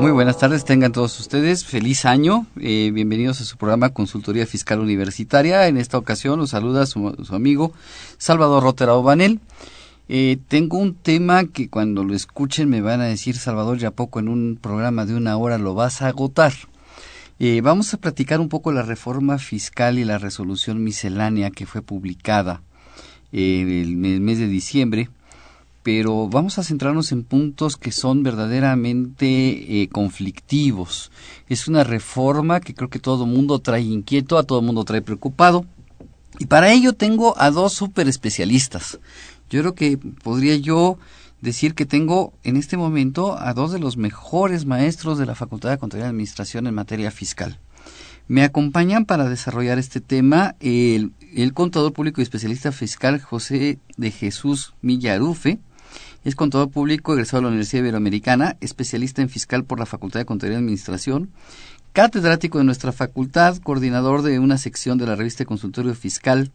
Muy buenas tardes, tengan todos ustedes. Feliz año. Eh, bienvenidos a su programa Consultoría Fiscal Universitaria. En esta ocasión los saluda su, amigo Salvador Rotera Obanel. Eh, tengo un tema que cuando lo escuchen me van a decir, Salvador, ya poco en un programa de una hora lo vas a agotar. Eh, vamos a platicar un poco la reforma fiscal y la resolución miscelánea que fue publicada en el mes de diciembre pero vamos a centrarnos en puntos que son verdaderamente eh, conflictivos. Es una reforma que creo que todo mundo trae inquieto, a todo mundo trae preocupado. Y para ello tengo a dos super especialistas. Yo creo que podría yo decir que tengo en este momento a dos de los mejores maestros de la Facultad de Contaduría y Administración en materia fiscal. Me acompañan para desarrollar este tema el contador público y especialista fiscal José de Jesús Millarufe, es contador público egresado de la Universidad Iberoamericana, especialista en fiscal por la Facultad de Contaduría y Administración, catedrático de nuestra facultad, coordinador de una sección de la revista Consultorio Fiscal,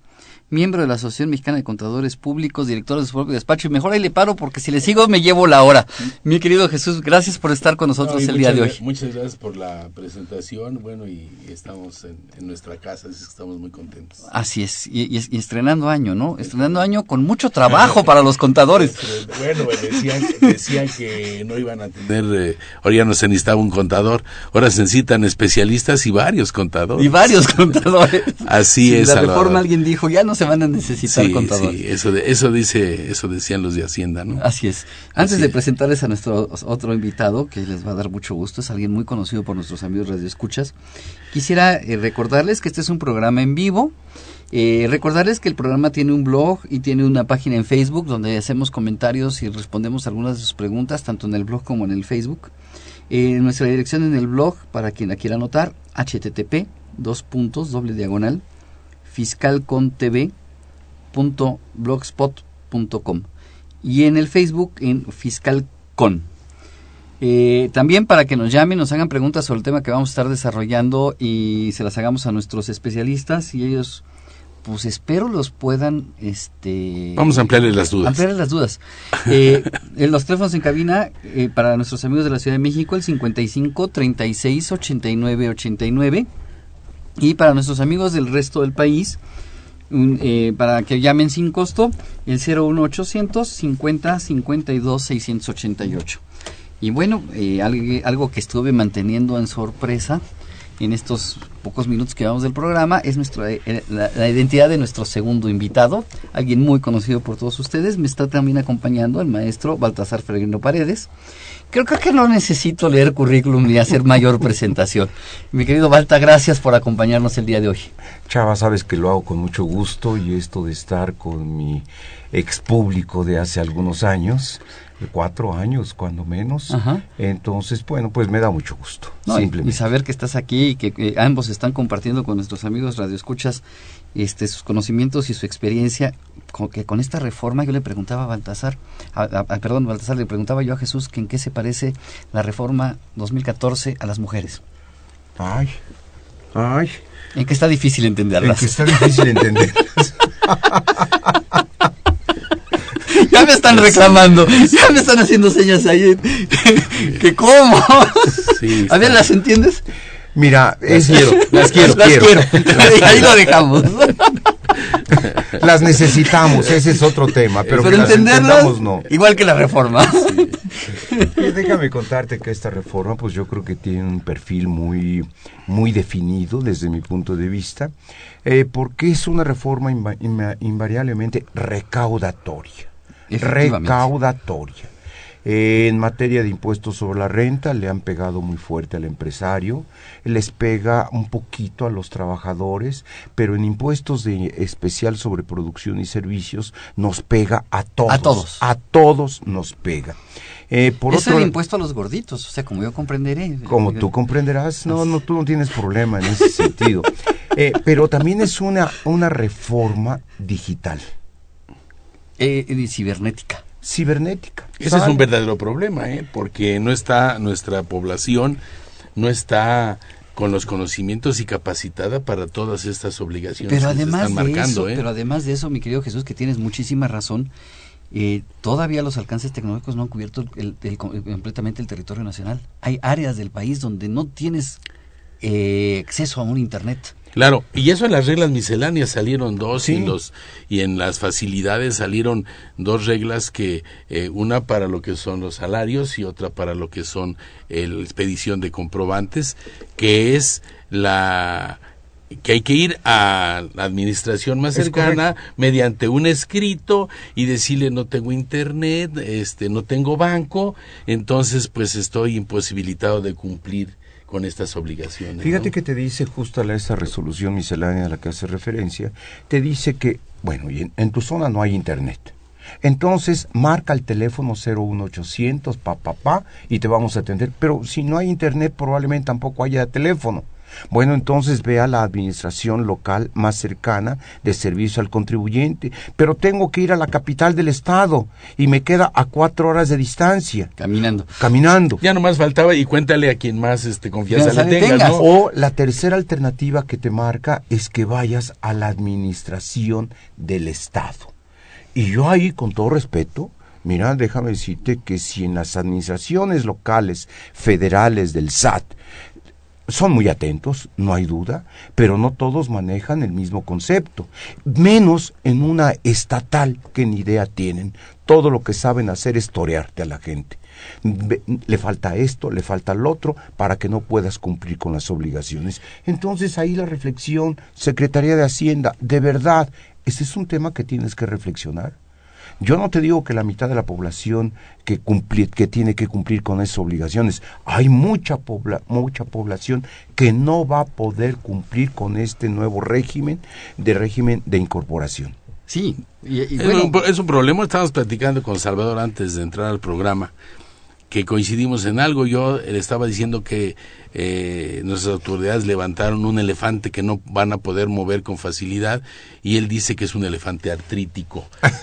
miembro de la Asociación Mexicana de Contadores Públicos, director de su propio despacho. Y mejor ahí le paro porque si le sigo me llevo la hora. Mi querido Jesús, gracias por estar con nosotros el día de hoy. Muchas gracias por la presentación. Bueno, y estamos en, nuestra casa, así que estamos muy contentos. Así es, y, estrenando año, ¿no? Estrenando año con mucho trabajo para los contadores. Bueno, decían, decían que no iban a tener, eh, ahora ya no se necesitaba un contador, ahora se necesitan especialistas y varios contadores. Y varios contadores. Así es. La reforma alguien dijo, ya no se van a necesitar contadores. Sí, eso, de, eso, dice, eso decían los de Hacienda, ¿no? Así es. Antes de presentarles a nuestro otro invitado, que les va a dar mucho gusto, es alguien muy conocido por nuestros amigos radioescuchas, quisiera eh, recordarles que este es un programa en vivo. Eh, recordarles que el programa tiene un blog y tiene una página en Facebook donde hacemos comentarios y respondemos algunas de sus preguntas, tanto en el blog como en el Facebook. Eh, nuestra dirección en el blog, para quien la quiera anotar, http dos puntos doble diagonal fiscalcontv.blogspot.com y en el Facebook en fiscalcon. Eh, también para que nos llamen, nos hagan preguntas sobre el tema que vamos a estar desarrollando y se las hagamos a nuestros especialistas y ellos pues espero los puedan este vamos a ampliarles las dudas. ampliarles las dudas. Eh, los teléfonos en cabina eh, para nuestros amigos de la Ciudad de México el 55 36 89 89 y para nuestros amigos del resto del país eh, para que llamen sin costo el 01800 50 52 688 y bueno algo, algo que estuve manteniendo en sorpresa en estos pocos minutos que vamos del programa es nuestra, eh, la, identidad de nuestro segundo invitado, alguien muy conocido por todos ustedes. Me está también acompañando el maestro Baltasar Ferregrino Paredes. Creo, que no necesito leer currículum ni hacer mayor presentación. Mi querido Balta, gracias por acompañarnos el día de hoy. Chava, sabes que lo hago con mucho gusto y esto de estar con mi ex público de hace algunos años cuatro años, cuando menos. Entonces, bueno, pues me da mucho gusto. y, saber que estás aquí y que, ambos están compartiendo con nuestros amigos radioescuchas este, sus conocimientos y su experiencia, con, que con esta reforma yo le preguntaba a Baltasar, perdón, Baltasar, le preguntaba yo a Jesús que en qué se parece la reforma 2014 a las mujeres. Ay, ay. En que está difícil entenderlas. En que está difícil entenderlas. ya me están reclamando, ya me están haciendo señas ahí. que cómo. a ver, ¿las entiendes? Mira, es, quiero, las quiero, las quiero. Ahí lo dejamos. Las necesitamos, ese es otro tema, pero, pero entenderlas, no. Igual que la reforma. déjame contarte que esta reforma, pues yo creo que tiene un perfil muy, muy definido desde mi punto de vista, eh, porque es una reforma invariablemente recaudatoria recaudatoria. En materia de impuestos sobre la renta le han pegado muy fuerte al empresario, les pega un poquito a los trabajadores, pero en impuestos de especial sobre producción y servicios nos pega a todos. A todos. A todos nos pega. Eh, por es el impuesto a los gorditos, o sea, como yo comprenderé. Como tú comprenderás, no, no, tú no tienes problema en ese sentido. Eh, pero también es una, una reforma digital. Eh, eh, cibernética. Cibernética. Ese es un verdadero problema, ¿eh? porque no está nuestra población, no está con los conocimientos y capacitada para todas estas obligaciones pero que además se están marcando. de eso, ¿eh? Pero además de eso, mi querido Jesús, que tienes muchísima razón, eh, todavía los alcances tecnológicos no han cubierto el, el, completamente el territorio nacional. Hay áreas del país donde no tienes eh, acceso a un Internet. Claro, y eso en las reglas misceláneas salieron dos y los y en las facilidades salieron dos reglas que eh, una para lo que son los salarios y otra para lo que son eh, la expedición de comprobantes, que es la que hay que ir a la administración más cercana mediante un escrito y decirle no tengo internet, este no tengo banco, entonces pues estoy imposibilitado de cumplir con estas obligaciones. Fíjate ¿no? que te dice justo la, esa resolución miscelánea a la que hace referencia, te dice que, bueno, y en, en tu zona no hay internet. Entonces marca el teléfono 01800 pa pa pa y te vamos a atender. Pero si no hay internet probablemente tampoco haya teléfono. Bueno, entonces ve a la administración local más cercana de servicio al contribuyente, pero tengo que ir a la capital del estado y me queda a cuatro horas de distancia. Caminando. Caminando. Ya nomás faltaba y cuéntale a quien más este, confianza le le tengas, tengas. ¿no? O la tercera alternativa que te marca es que vayas a la administración del estado. Y yo ahí, con todo respeto, mira, déjame decirte que si en las administraciones locales, federales del SAT, son muy atentos, no hay duda, pero no todos manejan el mismo concepto, menos en una estatal que ni idea tienen. Todo lo que saben hacer es torearte a la gente. Le falta esto, le falta lo otro, para que no puedas cumplir con las obligaciones. Entonces ahí la reflexión, Secretaría de Hacienda, de verdad, este es un tema que tienes que reflexionar. Yo no te digo que la mitad de la población que, cumplir, que tiene que cumplir con esas obligaciones. Hay mucha, pobla, mucha población que no va a poder cumplir con este nuevo régimen de régimen de incorporación. Sí, y, y Es, un, es un problema. Estábamos platicando con Salvador antes de entrar al programa, que coincidimos en algo. Yo le estaba diciendo que eh, nuestras autoridades levantaron un elefante que no van a poder mover con facilidad y él dice que es un elefante artrítico.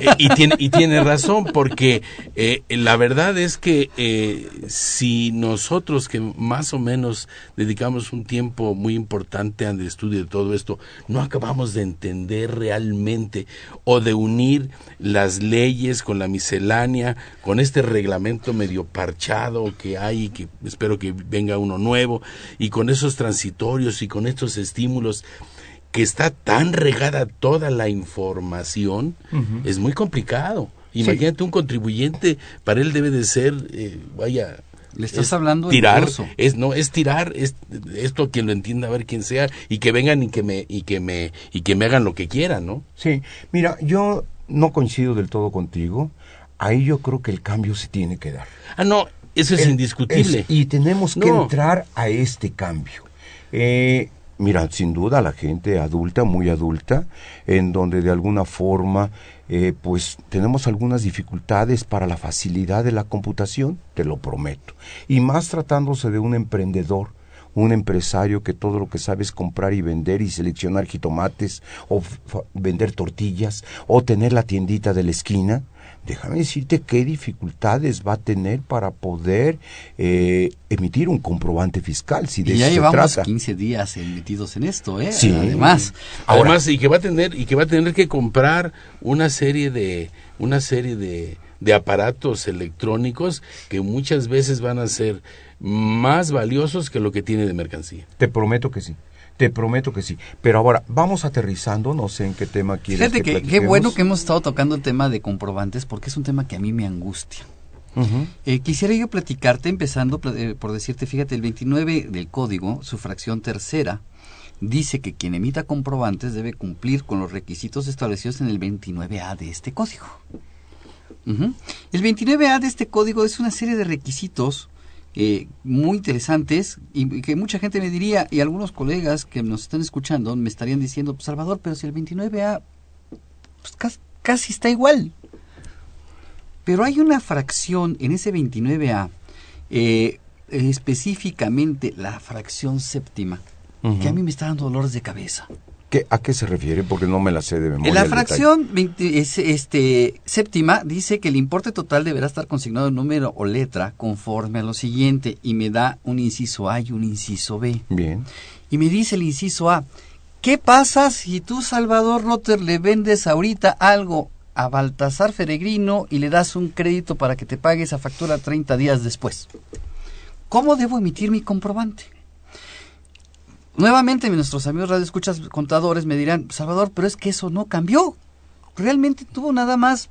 Eh, y, tiene, y tiene razón, porque eh, la verdad es que eh, si nosotros que más o menos dedicamos un tiempo muy importante al estudio de todo esto, no acabamos de entender realmente o de unir las leyes con la miscelánea, con este reglamento medio parchado que hay, que espero que venga uno nuevo, y con esos transitorios y con estos estímulos, que está tan regada toda la información, es muy complicado. Imagínate un contribuyente, para él debe de ser, eh, vaya, le estás es hablando de tirar es no es tirar es esto quien lo entienda a ver quién sea y que vengan y que me y que me y que me hagan lo que quieran no Sí, mira, yo no coincido del todo contigo. Ahí yo creo que el cambio se tiene que dar. ah no eso es El- indiscutible es- y tenemos que No. entrar a este cambio. Eh, mira, sin duda la gente adulta, muy adulta, en donde de alguna forma, eh, pues tenemos algunas dificultades para la facilidad de la computación, te lo prometo. Y más tratándose de un emprendedor, un empresario que todo lo que sabe es comprar y vender y seleccionar jitomates o vender tortillas o tener la tiendita de la esquina, déjame decirte qué dificultades va a tener para poder eh, emitir un comprobante fiscal, si de y ya eso se llevamos trata. 15 días metidos en esto, ¿eh? Sí. Además, Ahora- además y que va a tener y que va a tener que comprar una serie de una serie de de aparatos electrónicos que muchas veces van a ser más valiosos que lo que tiene de mercancía Te prometo que sí. Te prometo que sí. Pero ahora, vamos aterrizando, no sé en qué tema quieres fíjate que qué bueno que hemos estado tocando el tema de comprobantes porque es un tema que a mí me angustia. Eh, quisiera yo platicarte, empezando eh, por decirte, fíjate, el 29 del código, su fracción tercera, dice que quien emita comprobantes debe cumplir con los requisitos establecidos en el 29A de este código. El 29A de este código es una serie de requisitos eh, muy interesantes y, que mucha gente me diría, y algunos colegas que nos están escuchando me estarían diciendo, pues Salvador, pero si el 29A pues, cas- casi está igual. Pero hay una fracción en ese 29A, eh, específicamente la fracción séptima, que a mí me está dando dolores de cabeza. ¿Qué, ¿A qué se refiere? Porque no me la sé de memoria. En la fracción 20 es- este, séptima dice que el importe total deberá estar consignado en número o letra conforme a lo siguiente y me da un inciso A y un inciso B. Bien. Y me dice el inciso A, ¿qué pasa si tú, Salvador Rotter, le vendes ahorita algo a Baltasar Feregrino y le das un crédito para que te pague esa factura 30 días después? ¿Cómo debo emitir mi comprobante? Nuevamente nuestros amigos radioescuchas contadores me dirán, Salvador, pero es que eso no cambió. Realmente tuvo nada más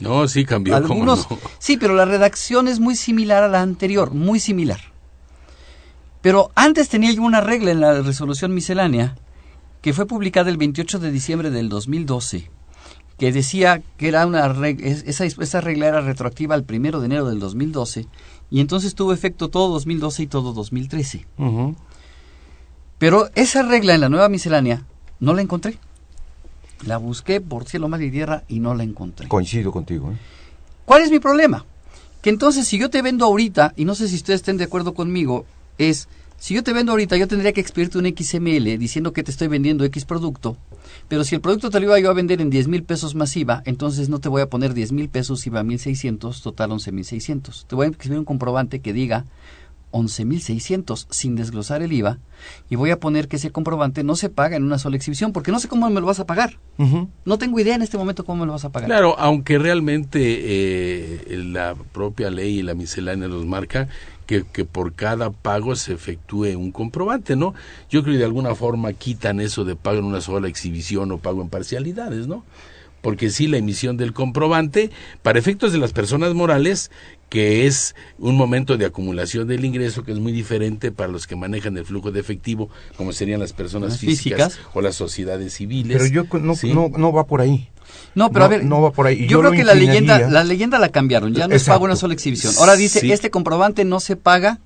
No, sí cambió, algunos. no. Sí, pero la redacción es muy similar a la anterior, muy similar. Pero antes tenía yo una regla en la resolución miscelánea que fue publicada el 28 de diciembre del 2012 que decía que era una reg- es- esa, esa regla era retroactiva al primero de enero del 2012 y entonces tuvo efecto todo 2012 y todo 2013. Ujú. Pero esa regla en la nueva miscelánea no la encontré. La busqué por cielo, mar y tierra y no la encontré. Coincido contigo. ¿eh? ¿Cuál es mi problema? Que entonces si yo te vendo ahorita, y no sé si ustedes estén de acuerdo conmigo, es, si yo te vendo ahorita, yo tendría que expedirte un XML diciendo que te estoy vendiendo X producto, pero si el producto te lo iba yo a vender en 10 mil pesos masiva, entonces no te voy a poner 10 mil pesos, IVA 1600, total 11 mil 600. Te voy a escribir un comprobante que diga 11.600 sin desglosar el IVA y voy a poner que ese comprobante no se paga en una sola exhibición porque no sé cómo me lo vas a pagar. No tengo idea en este momento cómo me lo vas a pagar. Claro, aunque realmente eh, la propia ley y la miscelánea nos marca que, que por cada pago se efectúe un comprobante, ¿no? Yo creo que de alguna forma quitan eso de pago en una sola exhibición o pago en parcialidades, ¿no? Porque sí, la emisión del comprobante, para efectos de las personas morales, que es un momento de acumulación del ingreso que es muy diferente para los que manejan el flujo de efectivo, como serían las personas Las físicas, físicas. o las sociedades civiles. Pero yo no, ¿sí? no, no va por ahí. No, pero No, a ver, no va por ahí. Yo, Yo creo que la leyenda, la leyenda la cambiaron, ya no es Exacto. pago una sola exhibición. Ahora dice, Sí. este comprobante no se paga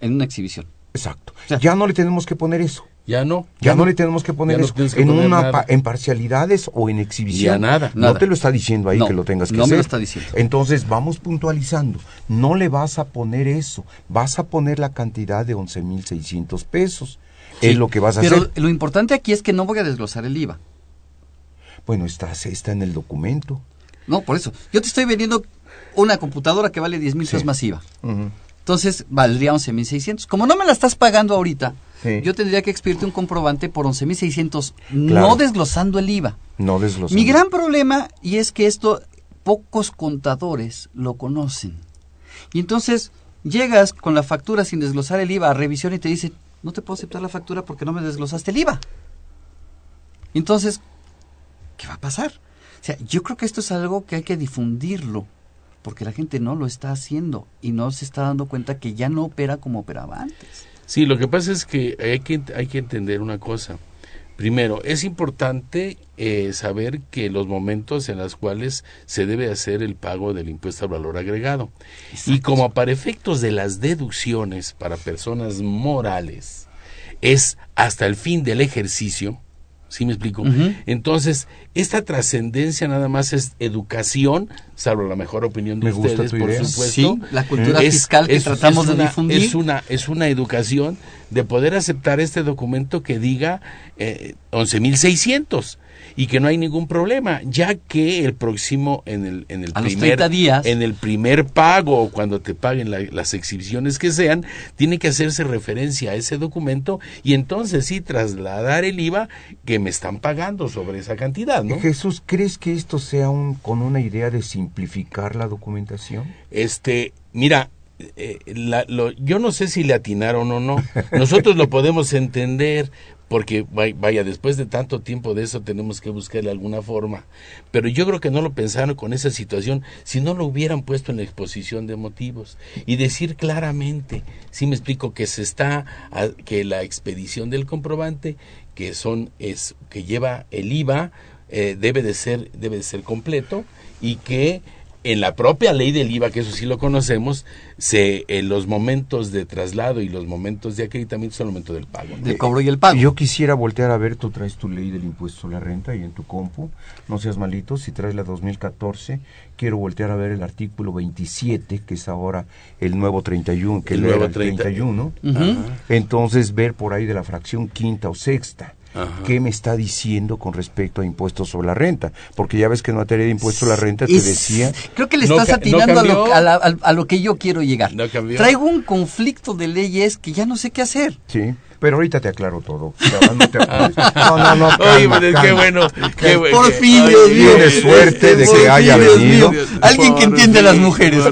en una exhibición. Exacto. sea- ya no le tenemos que poner eso. Ya no. Ya, no, le tenemos que poner no eso que en poner una pa- en parcialidades o en exhibición. Ya nada. No Nada. te lo está diciendo ahí No, que lo tengas que no me hacer. lo está diciendo. Entonces vamos puntualizando. No le vas a poner eso. Vas a poner la cantidad de 11.600 pesos. Sí, Es lo que vas a Pero hacer. lo importante aquí es que no voy a desglosar el IVA. Bueno, está, está en el documento. No, por eso. Yo te estoy vendiendo una computadora que vale 10 mil Sí. pesos más IVA. Entonces valdría 11.600. Como no me la estás pagando ahorita, Sí. yo tendría que expedirte un comprobante por 11.600, no Claro. desglosando el IVA. No desglosamos. Mi gran problema, y es que esto pocos contadores lo conocen. Y entonces llegas con la factura sin desglosar el IVA a revisión y te dicen, no te puedo aceptar la factura porque no me desglosaste el IVA. Entonces, ¿qué va a pasar? O sea, yo creo que esto es algo que hay que difundirlo, porque la gente no lo está haciendo y no se está dando cuenta que ya no opera como operaba antes. Sí, lo que pasa es que hay que, hay que entender una cosa. Primero, es importante eh, saber que los momentos en los cuales se debe hacer el pago del impuesto al valor agregado. Y como para efectos de las deducciones para personas morales es hasta el fin del ejercicio, ¿sí me explico? Entonces, esta trascendencia nada más es educación, salvo la mejor opinión de Me ustedes, por idea. supuesto. Sí, la cultura Es- fiscal que es- tratamos es de difundir. Es una, es una educación de poder aceptar este documento que diga eh, 11.600 y que no hay ningún problema, ya que el próximo en el, en el A primer 30 días. en el primer pago o cuando te paguen la- las exhibiciones que sean, tiene que hacerse referencia a ese documento y entonces sí trasladar el IVA que me están pagando sobre esa cantidad, ¿no? Jesús, ¿crees que esto sea un, con una idea de simplificar la documentación? Este, mira, eh, la- lo- yo no sé si le atinaron o no. Nosotros lo podemos entender porque vay- vaya, después de tanto tiempo de eso tenemos que buscarle alguna forma. Pero yo creo que no lo pensaron con esa situación si no lo hubieran puesto en la exposición de motivos y decir claramente, si me explico que se está que la expedición del comprobante que son es que lleva el IVA eh, debe de ser debe de ser completo y que en la propia ley del IVA, que eso sí lo conocemos, se en los momentos de traslado y los momentos de acreditamiento son el momento del pago. Del cobro y el pago. Yo quisiera voltear a ver, tú traes tu ley del impuesto a la renta y en tu compu, no seas malito, si traes la 2014, quiero voltear a ver el artículo 27, que es ahora el nuevo 31, que El era nuevo el 30. 31. Ujú. Entonces ver por ahí de la fracción quinta o sexta. Ajá. ¿Qué me está diciendo con respecto a impuestos sobre la renta? Porque ya ves que en materia de impuesto a la renta te Es- decía Creo que le estás no atinando a, lo, a la- al- a lo que yo quiero llegar. No. Traigo un conflicto de leyes que ya no sé qué hacer. Sí, pero ahorita te aclaro todo. No, te no, no, no, Oye, calma, pero es que calma. bueno. qué bu- Por fin, Dios mío. Tienes suerte de que fin, haya venido. Alguien que entiende a las fin, mujeres.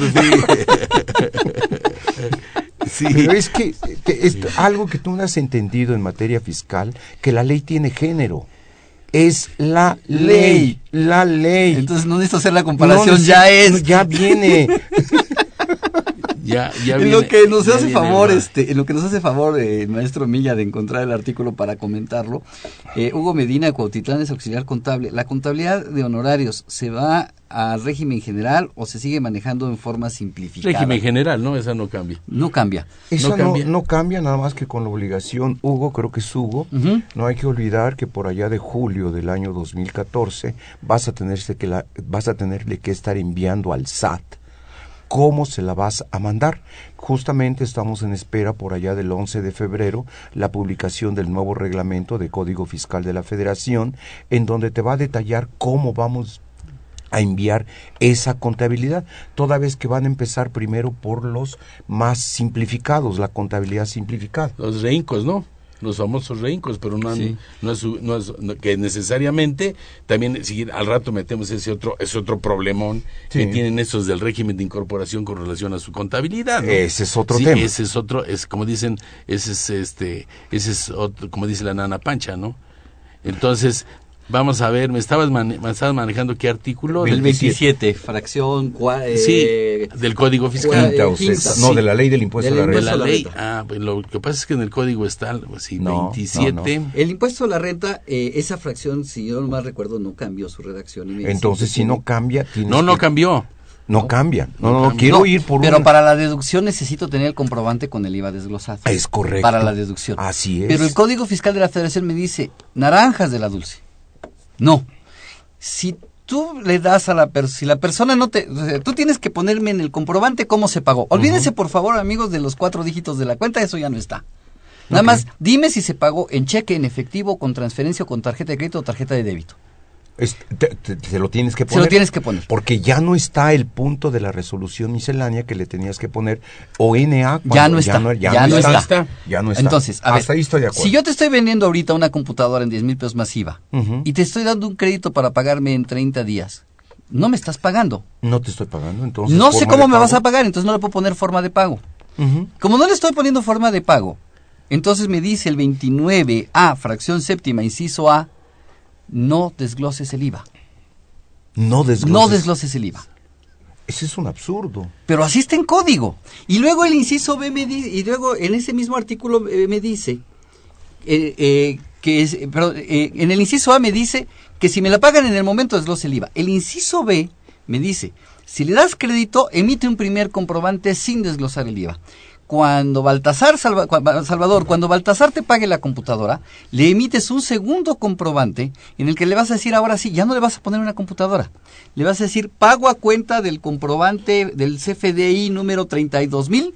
Sí. Pero es que te- es algo que tú no has entendido en materia fiscal, que la ley tiene género. Es la ley, la ley. Entonces no necesito hacer la comparación, No, ya es. Ya viene. Ya, ya en lo que nos hace favor, este, en lo que nos hace favor eh, el maestro Milla de encontrar el artículo para comentarlo, eh, Hugo Medina Cuautitlán es auxiliar contable. ¿La contabilidad de honorarios se va al régimen general o se sigue manejando en forma simplificada? Régimen general, ¿no? Esa no cambia. No cambia. Eso No no, cambia. no cambia nada más que con la obligación, Hugo, creo que es Hugo, no hay que olvidar que por allá de julio del año 2014 vas a, tenerse que la, vas a tenerle que estar enviando al SAT cómo se la vas a mandar. Justamente estamos en espera por allá del 11 de febrero la publicación del nuevo reglamento de Código Fiscal de la Federación, en donde te va a detallar cómo vamos a enviar esa contabilidad, toda vez que van a empezar primero por los más simplificados, la contabilidad simplificada. Los reincos, ¿no? Los famosos reincos, pero no, han- Sí. no, es, su- no es- no- que necesariamente también si al rato metemos ese otro ese otro problemón que tienen esos del régimen de incorporación con relación a su contabilidad. Ese es otro Sí, tema. Ese es otro, es como dicen, ese es este, ese es otro, como dice la nana Pancha, ¿no? Entonces, vamos a ver, me estabas, mane- me estabas manejando qué artículo El Del- 27, fracción... cua- eh, Sí, del Código Fiscal. Quinta o quinta, sexta. No, de la ley del impuesto Del a la de renta. a la ley. Ah, pues lo que pasa es que en el código está algo así, No, 27. no, El impuesto a la renta, eh, esa fracción, si yo no mal recuerdo, no cambió su redacción. y Entonces, si no cambia, No, no que- cambió. No cambia. No, No no, quiero No, ir por Pero una- para la deducción necesito tener el comprobante con el IVA desglosado. Es correcto. Para la deducción. Así es. Pero el Código Fiscal de la Federación me dice naranjas de la dulce. No. Si tú le das a la persona, si la persona no te, o sea, tú tienes que ponerme en el comprobante cómo se pagó. Olvídense por favor, amigos, de los cuatro dígitos de la cuenta, eso ya no está. Nada más, dime si se pagó en cheque, en efectivo, con transferencia o con tarjeta de crédito o tarjeta de débito. Es- te, te- te lo tienes que Se poner. lo tienes que poner. Porque ya no está el punto de la resolución miscelánea que le tenías que poner o NA. Ya no está, ya no está. Ya no está. Entonces, a Hasta ver, ahí estoy de acuerdo. si yo te estoy vendiendo ahorita una computadora en 10 mil pesos masiva y te estoy dando un crédito para pagarme en 30 días, no me estás pagando. No te estoy pagando, entonces. No sé cómo me vas a pagar, entonces no le puedo poner forma de pago. Como no le estoy poniendo forma de pago, entonces me dice el 29A, fracción séptima, inciso A, no desgloses el IVA. No desgloses. No desgloses el IVA. Ese es un absurdo. Pero así está en código. Y luego el inciso B me dice, y luego en ese mismo artículo eh, me dice, eh, eh, que es, eh, eh, en el inciso A me dice que si me la pagan en el momento desglose el IVA. El inciso B me dice, si le das crédito, emite un primer comprobante sin desglosar el IVA. Cuando Baltasar, Salva- Salvador, cuando Baltasar te pague la computadora, le emites un segundo comprobante en el que le vas a decir ahora sí, ya no le vas a poner una computadora. Le vas a decir pago a cuenta del comprobante del CFDI número 32 mil,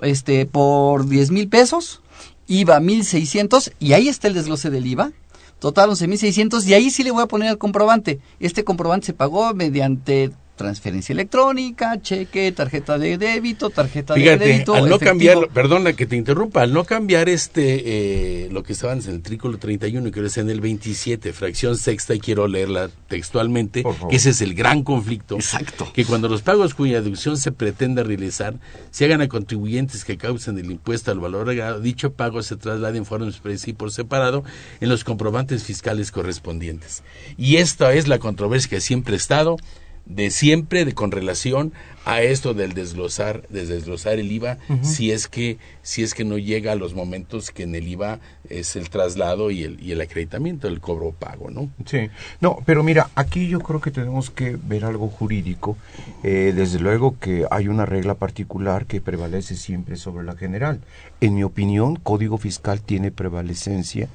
este, por 10 mil pesos, IVA 1600 y ahí está el desglose del IVA. Total 11.600 y ahí sí le voy a poner el comprobante. Este comprobante se pagó mediante transferencia electrónica, cheque, tarjeta de débito, tarjeta de crédito. al no efectivo. cambiar, perdona que te interrumpa, al no cambiar este, eh, lo que estaba en el trículo 31 y que ahora está en el 27, fracción sexta, y quiero leerla textualmente, que ese es el gran conflicto. Exacto. Que cuando los pagos cuya deducción se pretenda realizar, se hagan a contribuyentes que causen el impuesto al valor agregado, dicho pago se traslade en forma expresa y por separado en los comprobantes fiscales correspondientes. Y esta es la controversia que siempre ha estado de siempre de con relación a esto del desglosar, de desglosar el IVA, si es que si es que no llega a los momentos que en el IVA es el traslado y el, y el acreditamiento, el cobro pago, ¿no? Sí, no, pero mira, aquí yo creo que tenemos que ver algo jurídico. Eh, desde luego que hay una regla particular que prevalece siempre sobre la general. En mi opinión, Código Fiscal tiene prevalecencia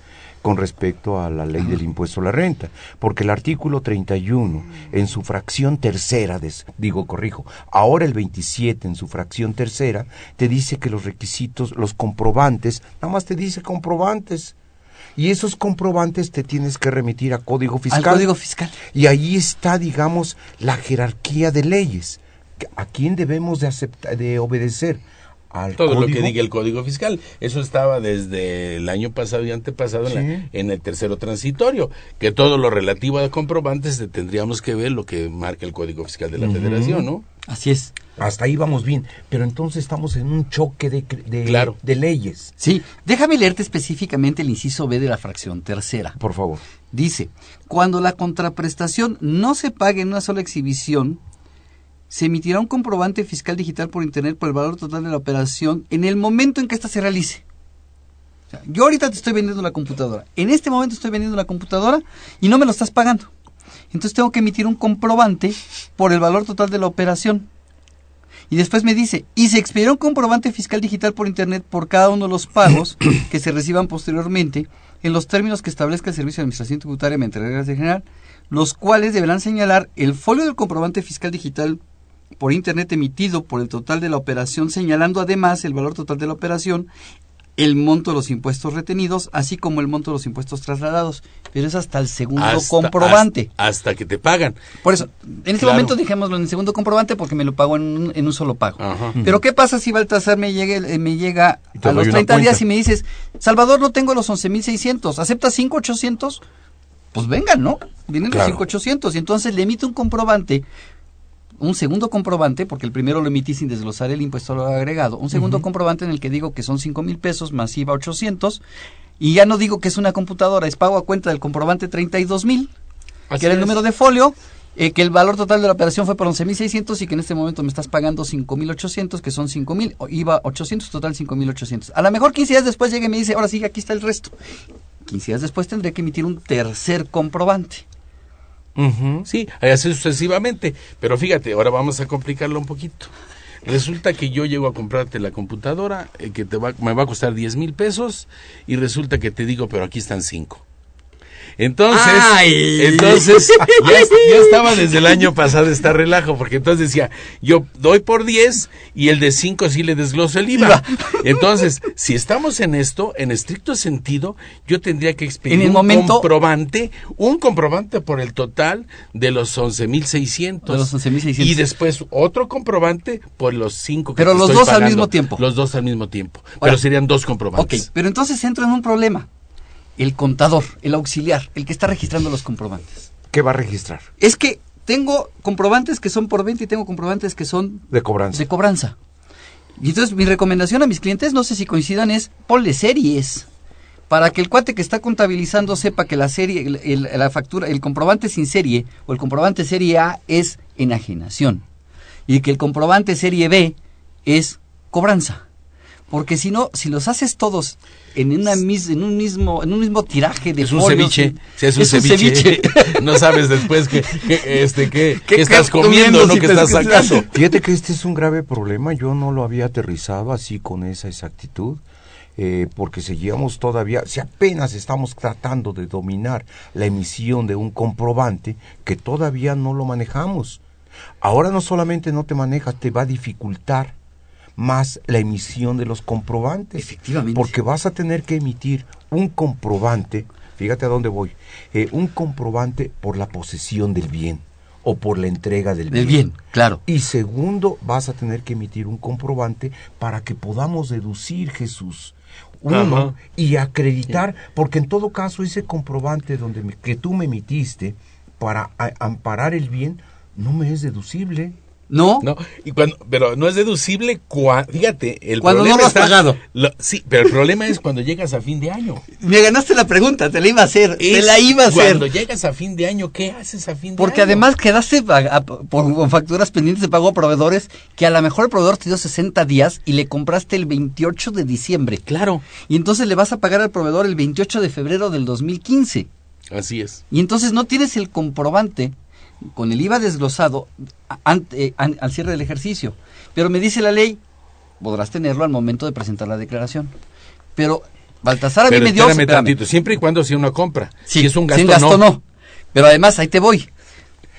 con respecto a la ley del impuesto a la renta, porque el artículo 31 en su fracción tercera, digo, corrijo, ahora el 27 en su fracción tercera, te dice que los requisitos, los comprobantes, nada más te dice comprobantes. Y esos comprobantes te tienes que remitir a Código Fiscal. Al Código Fiscal. Y ahí está, digamos, la jerarquía de leyes. ¿A quién debemos de, aceptar, de obedecer? Todo lo que diga el Código Fiscal. Eso estaba desde el año pasado y antepasado en, el tercero transitorio, que todo lo relativo a comprobantes tendríamos que ver lo que marca el Código Fiscal de la Federación, ¿no? Así es. Hasta ahí vamos bien, pero entonces estamos en un choque de, de, de leyes. Sí, déjame leerte específicamente el inciso B de la fracción tercera. Por favor. Dice, cuando la contraprestación no se pague en una sola exhibición, se emitirá un comprobante fiscal digital por Internet por el valor total de la operación en el momento en que ésta se realice. yo ahorita te estoy vendiendo la computadora. En este momento estoy vendiendo la computadora y no me lo estás pagando. Entonces tengo que emitir un comprobante por el valor total de la operación. Y después me dice, y se expedirá un comprobante fiscal digital por Internet por cada uno de los pagos que se reciban posteriormente en los términos que establezca el Servicio de Administración Tributaria mediante reglas de general, los cuales deberán señalar el folio del comprobante fiscal digital por Internet emitido por el total de la operación, señalando además el valor total de la operación, el monto de los impuestos retenidos, así como el monto de los impuestos trasladados. Pero es hasta el segundo comprobante. Hasta, que te pagan. Por eso, en este momento dejémoslo en el segundo comprobante porque me lo pago en un, solo pago. Pero ¿qué pasa si Baltasar me, llegue, eh, me llega a los 30 días y me dices, Salvador, no tengo los 11.600, ¿aceptas 5.800? Pues vengan, ¿no? Vienen los 5.800 y entonces le emite un comprobante un segundo comprobante, porque el primero lo emití sin desglosar el impuesto agregado, un segundo comprobante en el que digo que son cinco mil pesos más IVA 800, y ya no digo que es una computadora, es pago a cuenta del comprobante 32 mil, que era el número de folio, eh, que el valor total de la operación fue por 11.600 y que en este momento me estás pagando 5.800, que son 5.000, IVA 800, total 5.800. A lo mejor 15 días después llega y me dice, ahora sí, aquí está el resto. 15 días después tendré que emitir un tercer comprobante. Sí, así sucesivamente. Pero fíjate, ahora vamos a complicarlo un poquito. Resulta que yo llego a comprarte la computadora eh, que te va, me va a costar 10 mil pesos y resulta que te digo, pero aquí están 5. Entonces, entonces ya, estaba desde el año pasado esta relajo, porque entonces decía, yo doy por 10 y el de 5 sí le desgloso el IVA. Entonces, si estamos en esto, en estricto sentido, yo tendría que expedir un comprobante, un comprobante por el total de los 11.600. De los 11.600. Y después otro comprobante por los 5 que Pero los dos al mismo tiempo. Los dos al mismo tiempo. pero serían dos comprobantes. Ok, pero entonces entro en un problema el contador, el auxiliar, el que está registrando los comprobantes. ¿Qué va a registrar? Es que tengo comprobantes que son por venta y tengo comprobantes que son de cobranza. De cobranza. Y entonces mi recomendación a mis clientes, no sé si coincidan, es ponle series para que el cuate que está contabilizando sepa que la serie, la factura, el comprobante sin serie o el comprobante serie A es enajenación y que el comprobante serie B es cobranza. Porque si no, si los haces todos en una en un mismo en un mismo tiraje de es un ceviche, es un, ceviche. no sabes después que, este qué, estás comiendo, no que estás sacando. Fíjate que este es un grave problema, yo no lo había aterrizado así con esa exactitud. Eh, porque seguíamos todavía, si apenas estamos tratando de dominar la emisión de un comprobante que todavía no lo manejamos. Ahora no solamente no te manejas, te va a dificultar más la emisión de los comprobantes. Efectivamente. Porque vas a tener que emitir un comprobante, fíjate a dónde voy, eh, un comprobante por la posesión del bien o por la entrega del, del bien. claro. Y segundo, vas a tener que emitir un comprobante para que podamos deducir, Jesús, uno, y acreditar, porque en todo caso ese comprobante donde que tú me emitiste para amparar el bien no me es deducible. No. No, y cuando, pero no es deducible cuando, fíjate, el Cuando problema no lo has está- pagado. lo- sí, pero el problema es cuando llegas a fin de año. Me ganaste la pregunta, te la iba a hacer. te la iba a hacer. Cuando llegas a fin de año, ¿qué haces a fin de Porque año? además quedaste a- a- por, con facturas pendientes de pago a proveedores que a lo mejor el proveedor te dio 60 días y le compraste el 28 de diciembre. Claro, Y entonces le vas a pagar al proveedor el 28 de febrero del 2015. así es. Y entonces no tienes el comprobante con el IVA desglosado ante- an- al cierre del ejercicio. Pero me dice la ley, podrás tenerlo al momento de presentar la declaración. Pero Baltasar a mí me dio... espérame tantito, siempre y cuando sea una compra. Sí, si es un gasto, sin gasto no. Pero además, ahí te voy.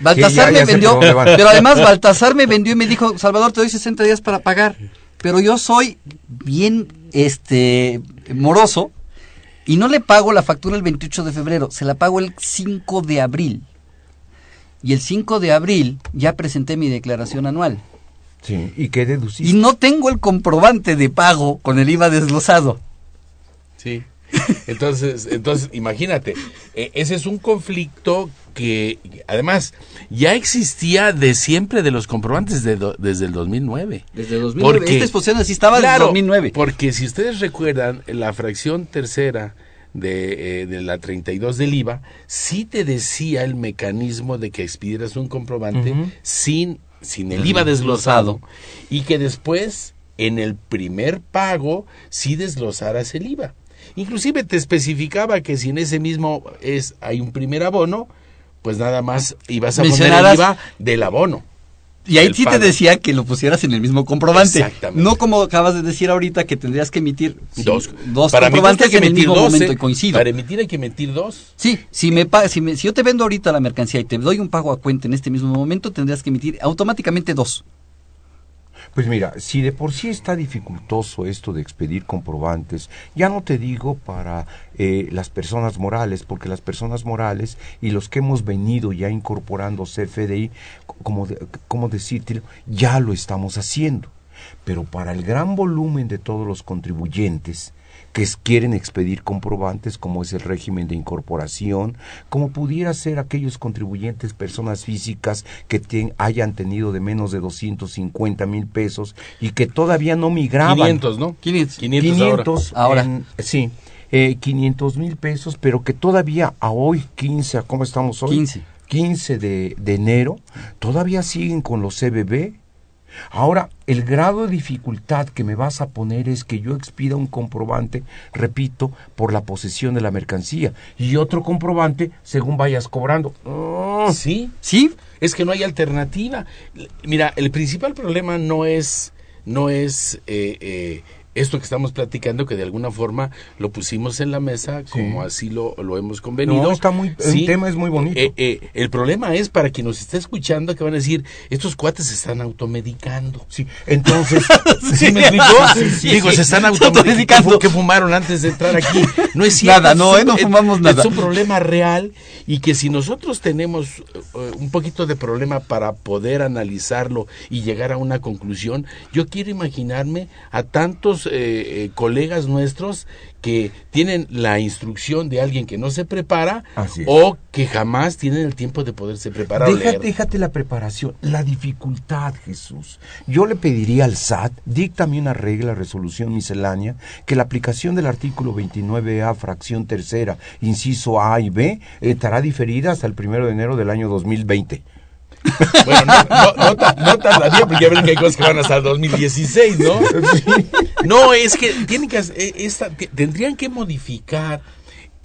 Baltasar ya- me ya vendió, pero además Baltasar me vendió y me dijo, Salvador, te doy 60 días para pagar. Pero yo soy bien este moroso y no le pago la factura el 28 de febrero, se la pago el 5 de abril. Y el 5 de abril ya presenté mi declaración anual. Sí, ¿y qué Y deduciste? no tengo el comprobante de pago con el IVA desglosado. Sí. Entonces, entonces imagínate, eh, ese es un conflicto que además ya existía de siempre de los comprobantes de do- desde el 2009. Desde 2009. Porque- Esta exposición así estaba desde Claro, 2009. Porque si ustedes recuerdan, la fracción tercera de, eh, de la 32 del IVA, sí te decía el mecanismo de que expidieras un comprobante sin, sin el IVA desglosado y que después, en el primer pago, sí desglosaras el IVA. Inclusive te especificaba que si en ese mismo es hay un primer abono, pues nada más ibas a poner el IVA del abono. Y ahí sí pago. te decía que lo pusieras en el mismo comprobante. Exactamente. No como acabas de decir ahorita que tendrías que emitir sí, Dos, dos para comprobantes que en el mismo dos, momento ¿eh? y coincido. Para emitir hay que emitir dos. Sí, si me, si me si yo te vendo ahorita la mercancía y te doy un pago a cuenta en este mismo momento, tendrías que emitir automáticamente dos. Pues mira, si de por sí está dificultoso esto de expedir comprobantes, ya no te digo para eh, las personas morales, porque las personas morales y los que hemos venido ya incorporando CFDI, como, de- como decirte, ya lo estamos haciendo. Pero para el gran volumen de todos los contribuyentes, que quieren expedir comprobantes como es el régimen de incorporación, como pudiera ser aquellos contribuyentes, personas físicas que ten- hayan tenido de menos de 250 mil pesos y que todavía no migraban. 500, ¿no? 500. 500 ahora. 500 Ahora. en- sí, eh, 500 mil pesos, pero que todavía a hoy, 15, ¿a ¿cómo estamos hoy? 15. 15 de, de enero, todavía siguen con los CBB. Ahora, el grado de dificultad que me vas a poner es que yo expida un comprobante, repito, por la posesión de la mercancía y otro comprobante según vayas cobrando. Ah, Sí, ¿Sí? es que no hay alternativa. Mira, el principal problema no es, no es eh, eh, esto que estamos platicando, que de alguna forma lo pusimos en la mesa, como así lo, lo hemos convenido. No, está muy- el tema es muy bonito. Eh, eh, el problema es para quien nos está escuchando que van a decir, estos cuates se están automedicando. Sí, entonces, ¿Sí me explicó? Digo, se están Automedicando. que fumaron antes de entrar aquí? No es cierto. Nada, no, eh, no fumamos nada. Es un problema real y que si nosotros tenemos un poquito de problema para poder analizarlo y llegar a una conclusión, yo quiero imaginarme a tantos eh, eh, colegas nuestros que tienen la instrucción de alguien que no se prepara o que jamás tienen el tiempo de poderse preparar. o Déjate, leer. déjate la preparación, la dificultad, Jesús. Yo le pediría al SAT, díctame una regla, resolución miscelánea, que la aplicación del artículo 29A, fracción tercera, inciso A y B, estará diferida hasta el primero de enero del año 2020. Bueno, no, no, no, no tardaría porque ya ven que hay cosas que van hasta el 2016, ¿no? No, es que tienen que eh, esta, te- tendrían que modificar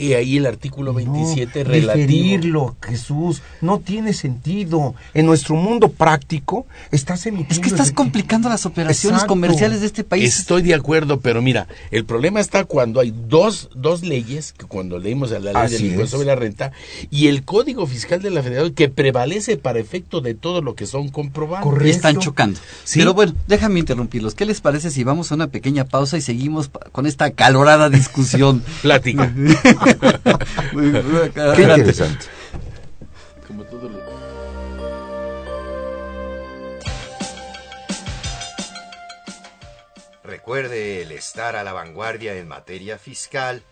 eh, ahí el artículo 27 no, relativo. diferirlo, Jesús, no tiene sentido. En nuestro mundo práctico, estás emitiendo... Es que estás complicando las operaciones Exacto. comerciales de este país. Estoy de acuerdo, pero mira, el problema está cuando hay dos, dos leyes, que cuando leímos a la ley Así del impuesto es. sobre la renta, y el Código Fiscal de la Federación que prevalece para efecto de todo lo que son comprobantes. Correcto. Y están chocando. Sí. Pero bueno, déjame interrumpirlos. ¿Qué les parece si vamos a una pequeña pausa y seguimos con esta acalorada discusión? Plática. Qué interesante. Como todo lo- Recuerde, el estar a la vanguardia en materia fiscal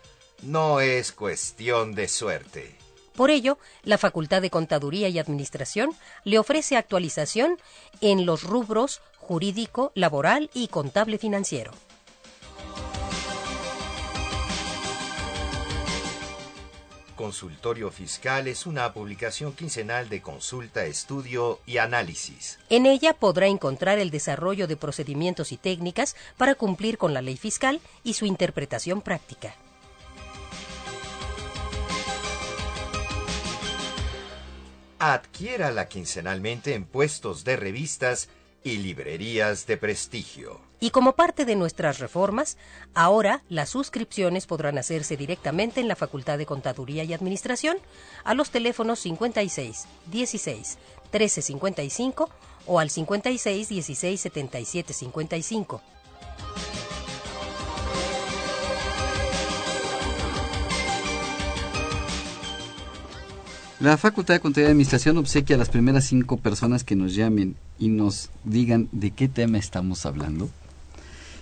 no es cuestión de suerte. Por ello, la Facultad de Contaduría y Administración le ofrece actualización en los rubros jurídico, laboral y contable financiero. Consultorio Fiscal es una publicación quincenal de consulta, estudio y análisis. En ella podrá encontrar el desarrollo de procedimientos y técnicas para cumplir con la ley fiscal y su interpretación práctica. Adquiérala quincenalmente en puestos de revistas y librerías de prestigio. Y como parte de nuestras reformas, ahora las suscripciones podrán hacerse directamente en la Facultad de Contaduría y Administración a los teléfonos 56 16 13 55 o al 56 16 77 55. La Facultad de Contaduría y Administración obsequia a las primeras cinco personas que nos llamen y nos digan de qué tema estamos hablando.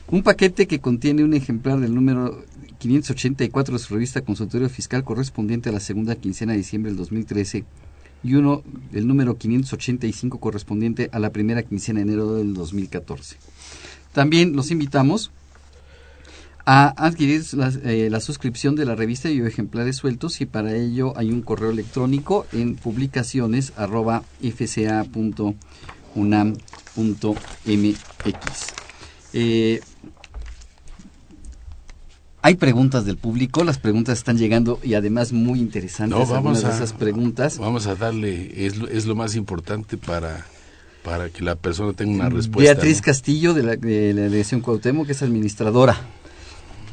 Un paquete que contiene un ejemplar del número 584 de su revista Consultorio Fiscal correspondiente a la segunda quincena de diciembre del 2013 y uno del número 585 correspondiente a la primera quincena de enero del 2014. También los invitamos a adquirir la, eh, la, suscripción de la revista y ejemplares sueltos y para ello hay un correo electrónico en publicaciones hay preguntas del público, las preguntas están llegando y además muy interesantes. No, vamos algunas a, de esas preguntas. Vamos a darle, es, lo- es lo más importante para, para que la persona tenga una respuesta. Beatriz ¿no? Castillo, de la, de la delegación Cuauhtémoc, que es administradora.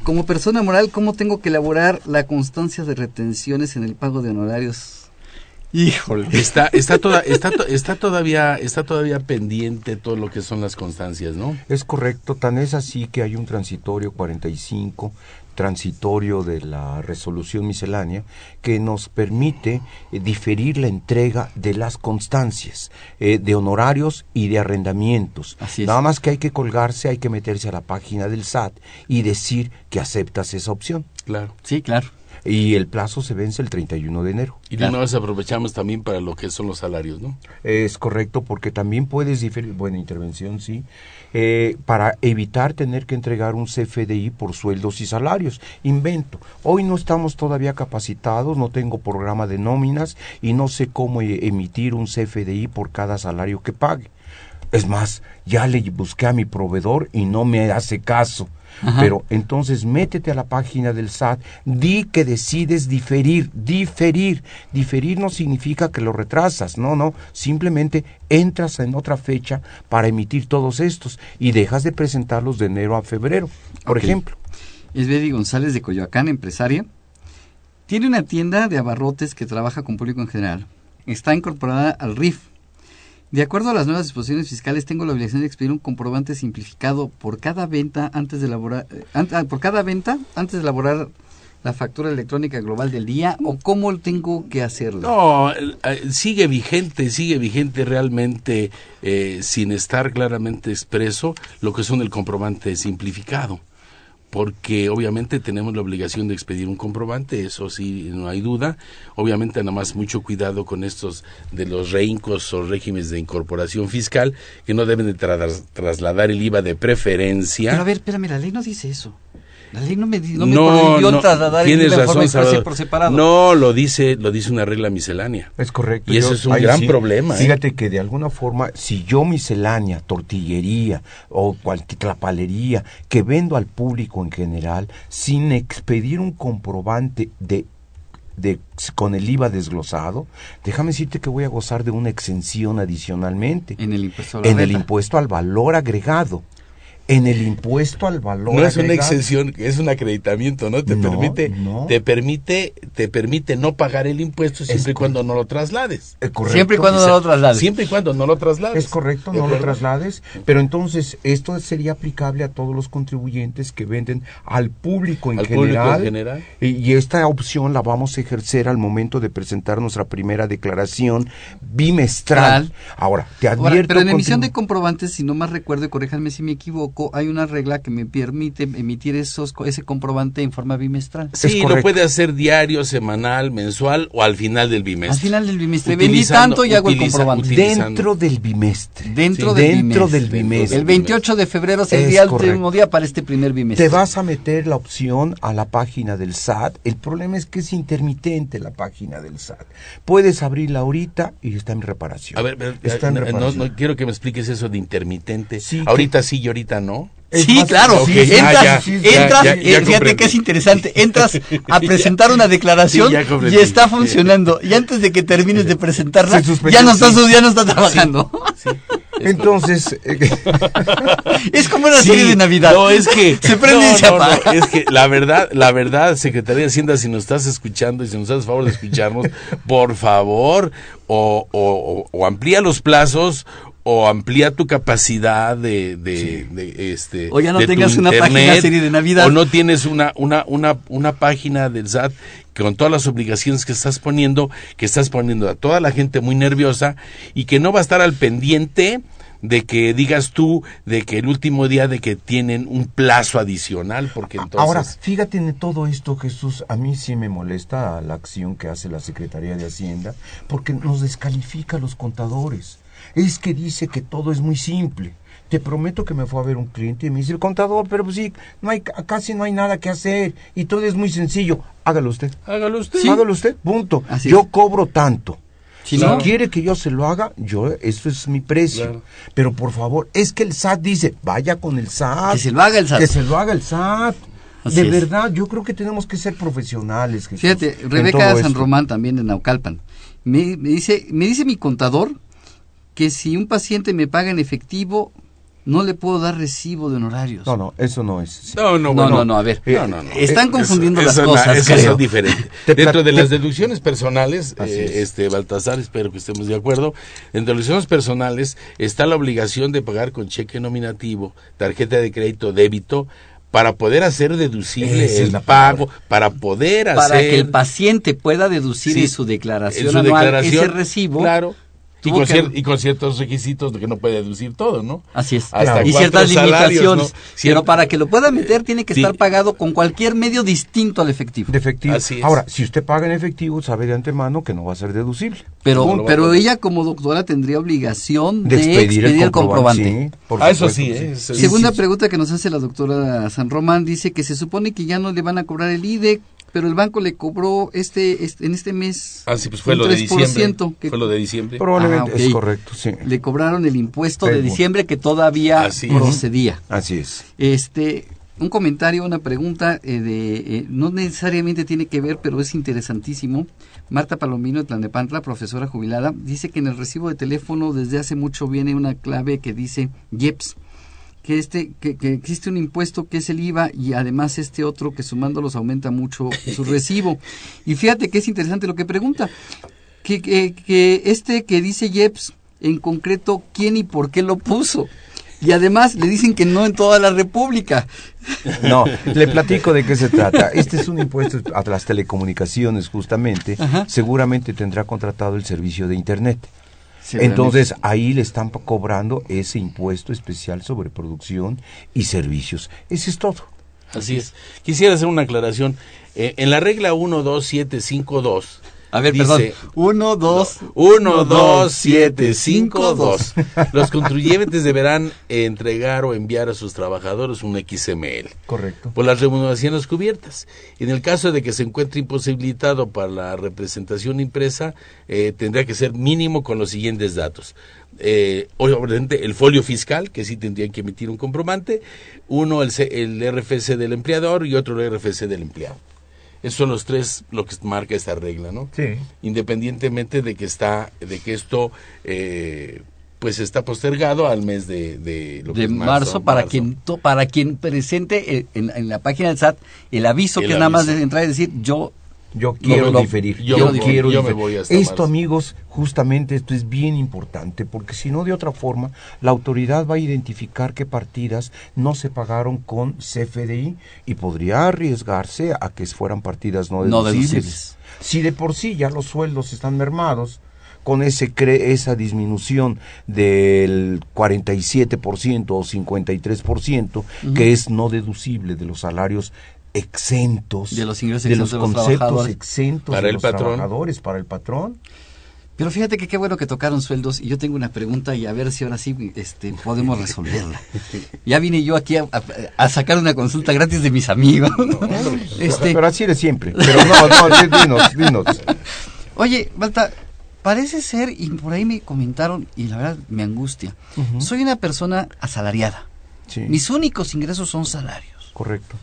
Como persona moral, ¿cómo tengo que elaborar la constancia de retenciones en el pago de honorarios? Híjole. Está, está, toda, está, está, todavía, está todavía pendiente todo lo que son las constancias, ¿no? Es correcto, tan es así que hay un transitorio 45, transitorio de la resolución miscelánea, que nos permite eh, diferir la entrega de las constancias, eh, de honorarios y de arrendamientos. Así es. Nada más que hay que colgarse, hay que meterse a la página del SAT y decir que aceptas esa opción. Claro. Sí, claro. Y el plazo se vence el 31 de enero. Y de Claro. una vez aprovechamos también para lo que son los salarios, ¿no? Es correcto, porque también puedes diferir, buena intervención, sí, eh, para evitar tener que entregar un CFDI por sueldos y salarios. Invento. Hoy no estamos todavía capacitados, no tengo programa de nóminas y no sé cómo e- emitir un CFDI por cada salario que pague. Es más, ya le busqué a mi proveedor y no me hace caso. Ajá. Pero entonces métete a la página del SAT, di que decides diferir, diferir. Diferir no significa que lo retrasas, no, no, simplemente entras en otra fecha para emitir todos estos y dejas de presentarlos de enero a febrero, por ejemplo. Es Betty González de Coyoacán, empresaria. Tiene una tienda de abarrotes que trabaja con público en general. Está incorporada al RIF. De acuerdo a las nuevas disposiciones fiscales, tengo la obligación de expedir un comprobante simplificado por cada venta antes de elaborar, eh, ah, por cada venta antes de elaborar la factura electrónica global del día o cómo tengo que hacerlo. No, eh, sigue vigente, sigue vigente realmente eh, sin estar claramente expreso lo que son el comprobante simplificado. Porque obviamente tenemos la obligación de expedir un comprobante, eso sí, no hay duda. Obviamente nada más mucho cuidado con estos de los reincos o regímenes de incorporación fiscal que no deben de tra- trasladar el IVA de preferencia. Pero a ver, espérame, la ley no dice eso. La ley no me, no me no, prohibió no, trasladar tienes razón, Salvador. por separado. No, lo dice, lo dice una regla miscelánea. Es correcto. Y eso es un gran problema, ¿eh? Fíjate que de alguna forma, si yo miscelánea, tortillería o cualquier tlapalería que vendo al público en general, sin expedir un comprobante de de, con el IVA desglosado, déjame decirte que voy a gozar de una exención adicionalmente En el impuesto a la en el renta. impuesto al valor agregado. En el impuesto al valor No es una exención, es un acreditamiento, ¿no? Te No, permite, no. te permite, te permite no pagar el impuesto siempre y cuando no lo traslades. Eh, correcto. Siempre y cuando no lo traslades. Siempre y cuando no lo traslades. Es correcto, ¿De no lo traslades, pero entonces esto sería aplicable a todos los contribuyentes que venden al público en Al público en general. Y, y esta opción la vamos a ejercer al momento de presentar nuestra primera declaración bimestral. Tral. Ahora, te Ahora, advierto. pero en emisión de comprobantes, si no más recuerdo, corríjanme si me equivoco, hay una regla que me permite emitir esos, ese comprobante en forma bimestral. Sí, lo puede hacer diario, semanal, mensual o al final del bimestre. Al final del bimestre. Vendí tanto y hago el comprobante. Dentro del bimestre. Dentro, del, dentro bimestre. del bimestre. El 28 de febrero sería el último día para este primer bimestre. Te vas a meter la opción a la página del SAT. El problema es que es intermitente la página del SAT. Puedes abrirla ahorita y está en reparación. A ver, está en reparación. No, quiero que me expliques eso de intermitente. ahorita sí y ahorita no. Sí, claro. entras, entras fíjate que es interesante. Entras a presentar una declaración y está funcionando. Y antes de que termines de presentarla, ya no estás, ya no estás trabajando. Entonces, eh, es como una serie de Navidad. No, es que se prende y se apaga. es que la verdad, la verdad, Secretaría de Hacienda, si nos estás escuchando y si nos haces favor de escucharnos, por favor, o, o, o amplía los plazos o amplía tu capacidad de, de, este o ya no tengas una página serie de Navidad. o no tienes una una una una página del SAT con todas las obligaciones que estás poniendo que estás poniendo a toda la gente muy nerviosa y que no va a estar al pendiente de que digas tú de que el último día de que tienen un plazo adicional porque entonces ahora fíjate en todo esto Jesús a mí sí me molesta la acción que hace la Secretaría de Hacienda porque nos descalifica a los contadores es que dice que todo es muy simple. Te prometo que me fue a ver un cliente y me dice, el contador, pero pues sí, no hay, casi no hay nada que hacer y todo es muy sencillo. Hágalo usted. Hágalo usted. Hágalo usted, punto. yo cobro tanto. Si no quiere que yo se lo haga, yo eso es mi precio. Pero por favor, es que el SAT dice, vaya con el SAT. Que se lo haga el SAT. Que se lo haga el SAT. de verdad, yo creo que tenemos que ser profesionales. Fíjate, Rebeca San Román también de Naucalpan. Me, me, dice, me dice mi contador que si un paciente me paga en efectivo, no le puedo dar recibo de honorarios. No, no, eso no es. No, no, no, no, a ver. Eh, están confundiendo las cosas. Eso es diferente. Dentro de las deducciones personales, eh, este Baltasar, espero que estemos de acuerdo. En deducciones personales está la obligación de pagar con cheque nominativo, tarjeta de crédito, débito, para poder hacer deducible el pago, para poder hacer... Para que el paciente pueda deducir en su declaración anual ese recibo. Claro y con, ciertos requisitos de que no puede deducir todo, ¿no? Así es. y ciertas limitaciones. Pero para que lo pueda meter tiene que estar pagado con cualquier medio distinto al efectivo. De efectivo. Ahora, si usted paga en efectivo, sabe de antemano que no va a ser deducible. Pero, pero ella como doctora tendría obligación de, expedir, el comprobante. ah, eso sí. ¿eh? Segunda pregunta que nos hace la doctora San Román dice que se supone que ya no le van a cobrar el IDE pero el banco le cobró este, este en este mes ah, sí, pues fue lo de diciembre. Que, fue lo de diciembre. Probablemente ah, es correcto, sí. Le cobraron el impuesto de diciembre que todavía procedía. Así es. Este, un comentario, una pregunta eh, de eh, no necesariamente tiene que ver, pero es interesantísimo. Marta Palomino de Tlanepantla, profesora jubilada, dice que en el recibo de teléfono desde hace mucho viene una clave que dice YEPS que este que, que, existe un impuesto que es el IVA y además este otro que sumándolos aumenta mucho su recibo. Y fíjate que es interesante lo que pregunta, que, que, que este que dice Jeps, en concreto, ¿quién y por qué lo puso? Y además le dicen que no en toda la República. No, le platico de qué se trata. Este es un impuesto a las telecomunicaciones, justamente. Seguramente tendrá contratado el servicio de Internet. Entonces ahí le están cobrando ese impuesto especial sobre producción y servicios. Ese es todo. Así es. Quisiera hacer una aclaración. Eh, en la regla 12752 a ver, perdón. 1, 2. 1, 2, 7, 5, 2. Los contribuyentes deberán entregar o enviar a sus trabajadores un XML. Correcto. Por las remuneraciones cubiertas. En el caso de que se encuentre imposibilitado para la representación impresa, eh, tendrá que ser mínimo con los siguientes datos. Eh, obviamente el folio fiscal, que sí tendrían que emitir un comprobante, uno el, el RFC del empleador y otro el RFC del empleado. Esos son los tres lo que marca esta regla, ¿no? Sí. Independientemente de que está, de que esto eh, pues está postergado al mes de, de, de marzo, para quien para quien presente eh, en, la página del SAT el aviso que nada más de entrar y decir yo yo quiero diferir. Yo, quiero Me voy esto, amigos, justamente esto es bien importante, porque si no, de otra forma, la autoridad va a identificar qué partidas no se pagaron con CFDI y podría arriesgarse a que fueran partidas no deducibles. Si de por sí ya los sueldos están mermados, con ese cre esa disminución del 47% o 53%, que es no deducible de los salarios exentos, de los ingresos de los exentos de los conceptos trabajadores. exentos Para de el los patrón. trabajadores, para el patrón. Pero fíjate que qué bueno que tocaron sueldos y yo tengo una pregunta y a ver si ahora sí este, podemos resolverla. Ya vine yo aquí a, a- a sacar una consulta gratis de mis amigos. Este, Pero así de siempre. Pero no, no, di- dinos, dinos. Oye, Balta, parece ser, y por ahí me comentaron, y la verdad me angustia, soy una persona asalariada. Sí, Mis únicos ingresos son salarios correcto.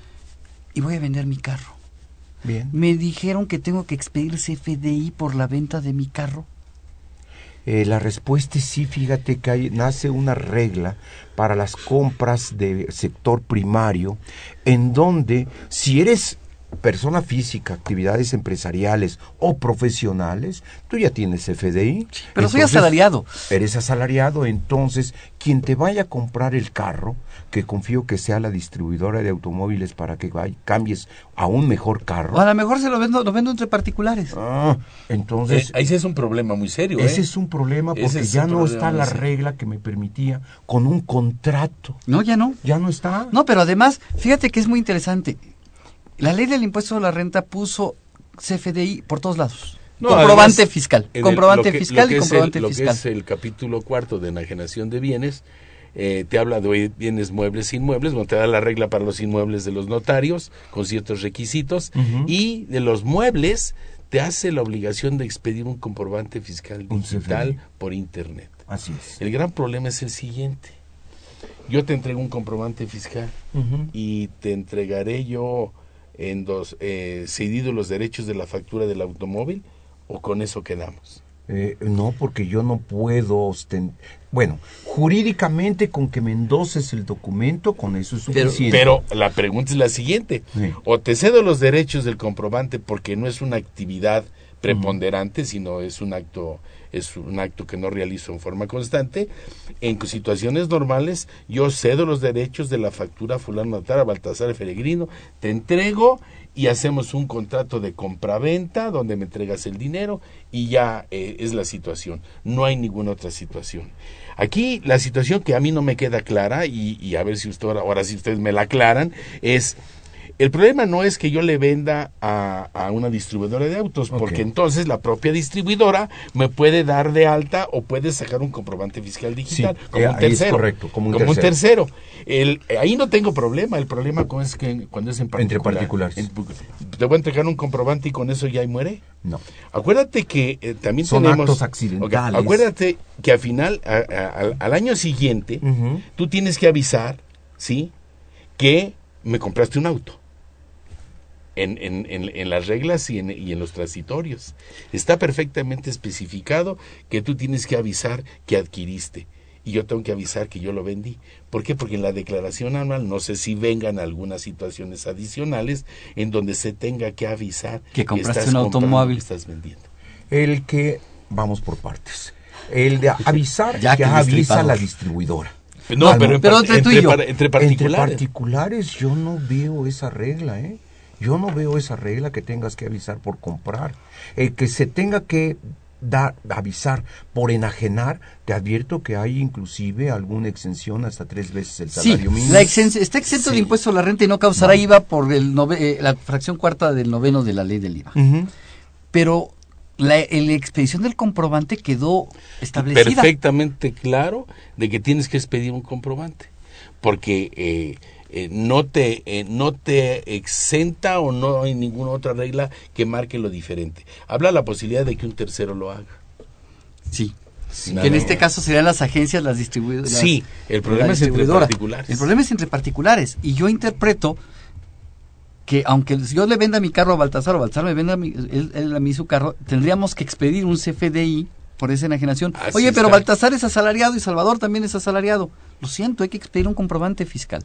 Y voy a vender mi carro. Bien. Me dijeron que tengo que expedir CFDI por la venta de mi carro. Eh, la respuesta es sí, fíjate que hay, nace una regla para las compras de sector primario, en donde si eres persona física, actividades empresariales o profesionales, tú ya tienes FDI. Pero soy asalariado. Eres asalariado, entonces quien te vaya a comprar el carro, que confío que sea la distribuidora de automóviles para que vay- cambies a un mejor carro. O a lo mejor se lo vendo, lo vendo entre particulares. Ah, entonces Eh, ahí sí es un problema muy serio. ¿eh? ese es un problema Ese porque es ya no problema está la regla que me permitía con un contrato. No, ya no. Ya no está. No, pero además, fíjate que es muy interesante. La ley del impuesto a la renta puso CFDI por todos lados. No, comprobante además, fiscal. el- comprobante que- fiscal y comprobante el, lo fiscal. que es el capítulo cuarto de enajenación de bienes, eh, te habla de bienes muebles e inmuebles, bueno, te da la regla para los inmuebles de los notarios con ciertos requisitos y de los muebles te hace la obligación de expedir un comprobante fiscal digital por internet. Así es. El gran problema es el siguiente. Yo te entrego un comprobante fiscal y te entregaré yo en dos, eh, cedido los derechos de la factura del automóvil o con eso quedamos. Eh, no, porque yo no puedo ostentar. Bueno, jurídicamente con que me endoses el documento, con eso es suficiente. Pero la pregunta es la siguiente. Sí. O te cedo los derechos del comprobante porque no es una actividad preponderante, sino es un acto es un acto que no realizo en forma constante. En situaciones normales, yo cedo los derechos de la factura fulano de tal a Baltasar Peregrino, te entrego y hacemos un contrato de compraventa donde me entregas el dinero y ya eh, es la situación. No hay ninguna otra situación. Aquí la situación que a mí no me queda clara y, y a ver si usted ahora, sí ustedes me la aclaran es el problema no es que yo le venda a, a una distribuidora de autos, porque entonces la propia distribuidora me puede dar de alta o puede sacar un comprobante fiscal digital Sí, como eh, un tercero. correcto, como un tercero. El- eh, ahí no tengo problema, el problema es que cuando es en Entre particular. particulares. En- te voy a entregar un comprobante y con eso ya muere. No. Acuérdate que eh, también Son tenemos... actos accidentales. Acuérdate que al final, a- a- al, año siguiente, Ujú. tú tienes que avisar, ¿sí? Que me compraste un auto. En, en, en, en las reglas y en, y en los transitorios. Está perfectamente especificado que tú tienes que avisar que adquiriste. Y yo tengo que avisar que yo lo vendí. ¿Por qué? Porque en la declaración anual no sé si vengan algunas situaciones adicionales en donde se tenga que avisar Que compraste estás un automóvil. que estás vendiendo. El que, vamos por partes. El de avisar, Ya ya, que el avisa la distribuidora. No, Al pero, en entre tú y entre, yo. par- entre particulares. Entre particulares yo no veo esa regla, ¿eh? Yo no veo esa regla que tengas que avisar por comprar. El que se tenga que dar, avisar por enajenar, te advierto que hay inclusive alguna exención hasta tres veces el Sí, salario mínimo. la está exento de Sí. impuesto a la renta y no causará IVA por el nove- eh, la fracción cuarta del noveno de la ley del IVA. Pero la expedición del comprobante quedó establecida. perfectamente claro de que tienes que expedir un comprobante porque eh, eh, no te eh, no te exenta o no hay ninguna otra regla que marque lo diferente habla la posibilidad de que un tercero lo haga Sí. Que en este caso serían las agencias, las distribuidoras. Sí, el problema es entre particulares. El problema es entre particulares. Y yo interpreto que aunque yo le venda mi carro a Baltasar o Baltasar me venda mi- él, él a mí su carro, tendríamos que expedir un CFDI por esa enajenación. Así Oye, pero está. Baltasar es asalariado y Salvador también es asalariado. Lo siento, hay que expedir un comprobante fiscal.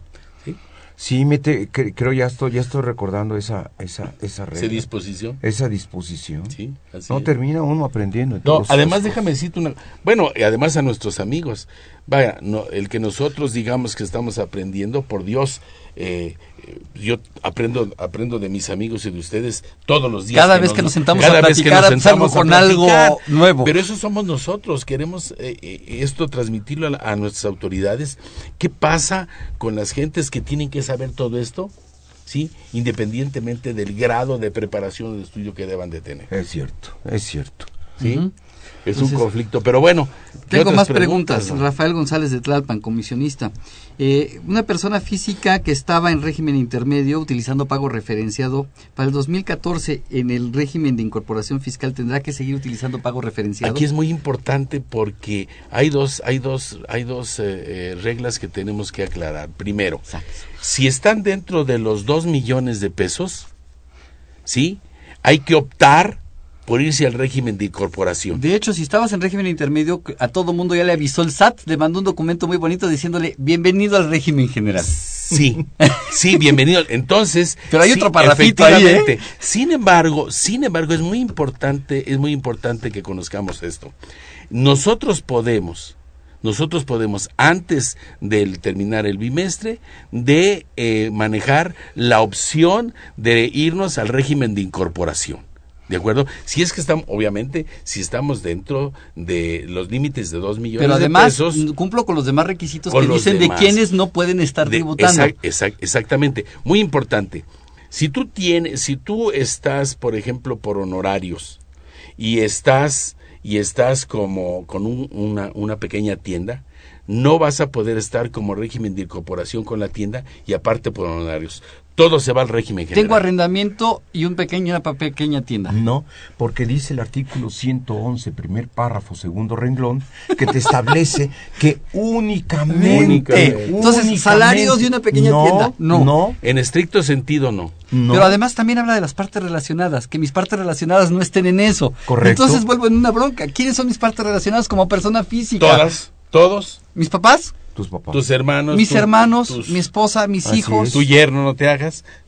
Sí, mete, cre- creo ya estoy, ya estoy recordando esa, esa, esa regla. esa disposición esa disposición. sí así No es. termina uno aprendiendo. en No, además déjame decirte una... Bueno, y además a nuestros amigos, vaya, no, el que nosotros digamos que estamos aprendiendo, por Dios, eh, yo aprendo aprendo de mis amigos y de ustedes todos los días. Cada vez que nos sentamos a platicar, salgo con algo nuevo. Pero eso somos nosotros, queremos eh, eh, esto transmitirlo a, a, nuestras autoridades. ¿Qué pasa con las gentes que tienen que saber todo esto? ¿Sí? Independientemente del grado de preparación o de estudio que deban de tener. Es cierto, es cierto. ¿Sí? Uh -huh. Es Entonces, un conflicto, pero bueno. Tengo más preguntas. preguntas. Rafael González de Tlalpan, comisionista. Eh, una persona física que estaba en régimen intermedio utilizando pago referenciado, para el 2014 en el régimen de incorporación fiscal tendrá que seguir utilizando pago referenciado. Aquí es muy importante porque hay dos, hay dos, hay dos eh, eh, reglas que tenemos que aclarar. Primero, Exacto. si están dentro de los dos millones de pesos, ¿sí? Hay que optar por irse al régimen de incorporación. De hecho, si estabas en régimen intermedio, a todo mundo ya le avisó el SAT, le mandó un documento muy bonito diciéndole bienvenido al régimen general. Sí, sí, bienvenido. Entonces, pero hay sí, otro parrafito ahí, ¿eh? Sin embargo, sin embargo, es muy importante, es muy importante que conozcamos esto. Nosotros podemos, nosotros podemos, antes de terminar el bimestre, de eh, manejar la opción de irnos al régimen de incorporación. ¿De acuerdo? Si es que estamos, obviamente, si estamos dentro de los límites de 2 millones Pero además, de pesos. cumplo con los demás requisitos que dicen de quienes no pueden estar de, tributando. Exact, exact, exactamente. Muy importante. Si tú tienes, si tú estás, por ejemplo, por honorarios y estás y estás como con un, una, una pequeña tienda, no vas a poder estar como régimen de incorporación con la tienda y aparte por honorarios todo se va al régimen general. Tengo arrendamiento y un pequeño, una pequeña tienda. No, porque dice el artículo 111, primer párrafo, segundo renglón, que te establece que únicamente, únicamente. Entonces, únicamente, salarios de una pequeña no, tienda. No. no. En estricto sentido, no. no. Pero además también habla de las partes relacionadas, que mis partes relacionadas no estén en eso. Correcto. Entonces vuelvo en una bronca. ¿Quiénes son mis partes relacionadas como persona física? Todas, todos. ¿Mis papás? Tus papás. Tus hermanos. Mis tu, hermanos, tus, mi esposa, mis hijos. Tu yerno, no te hagas.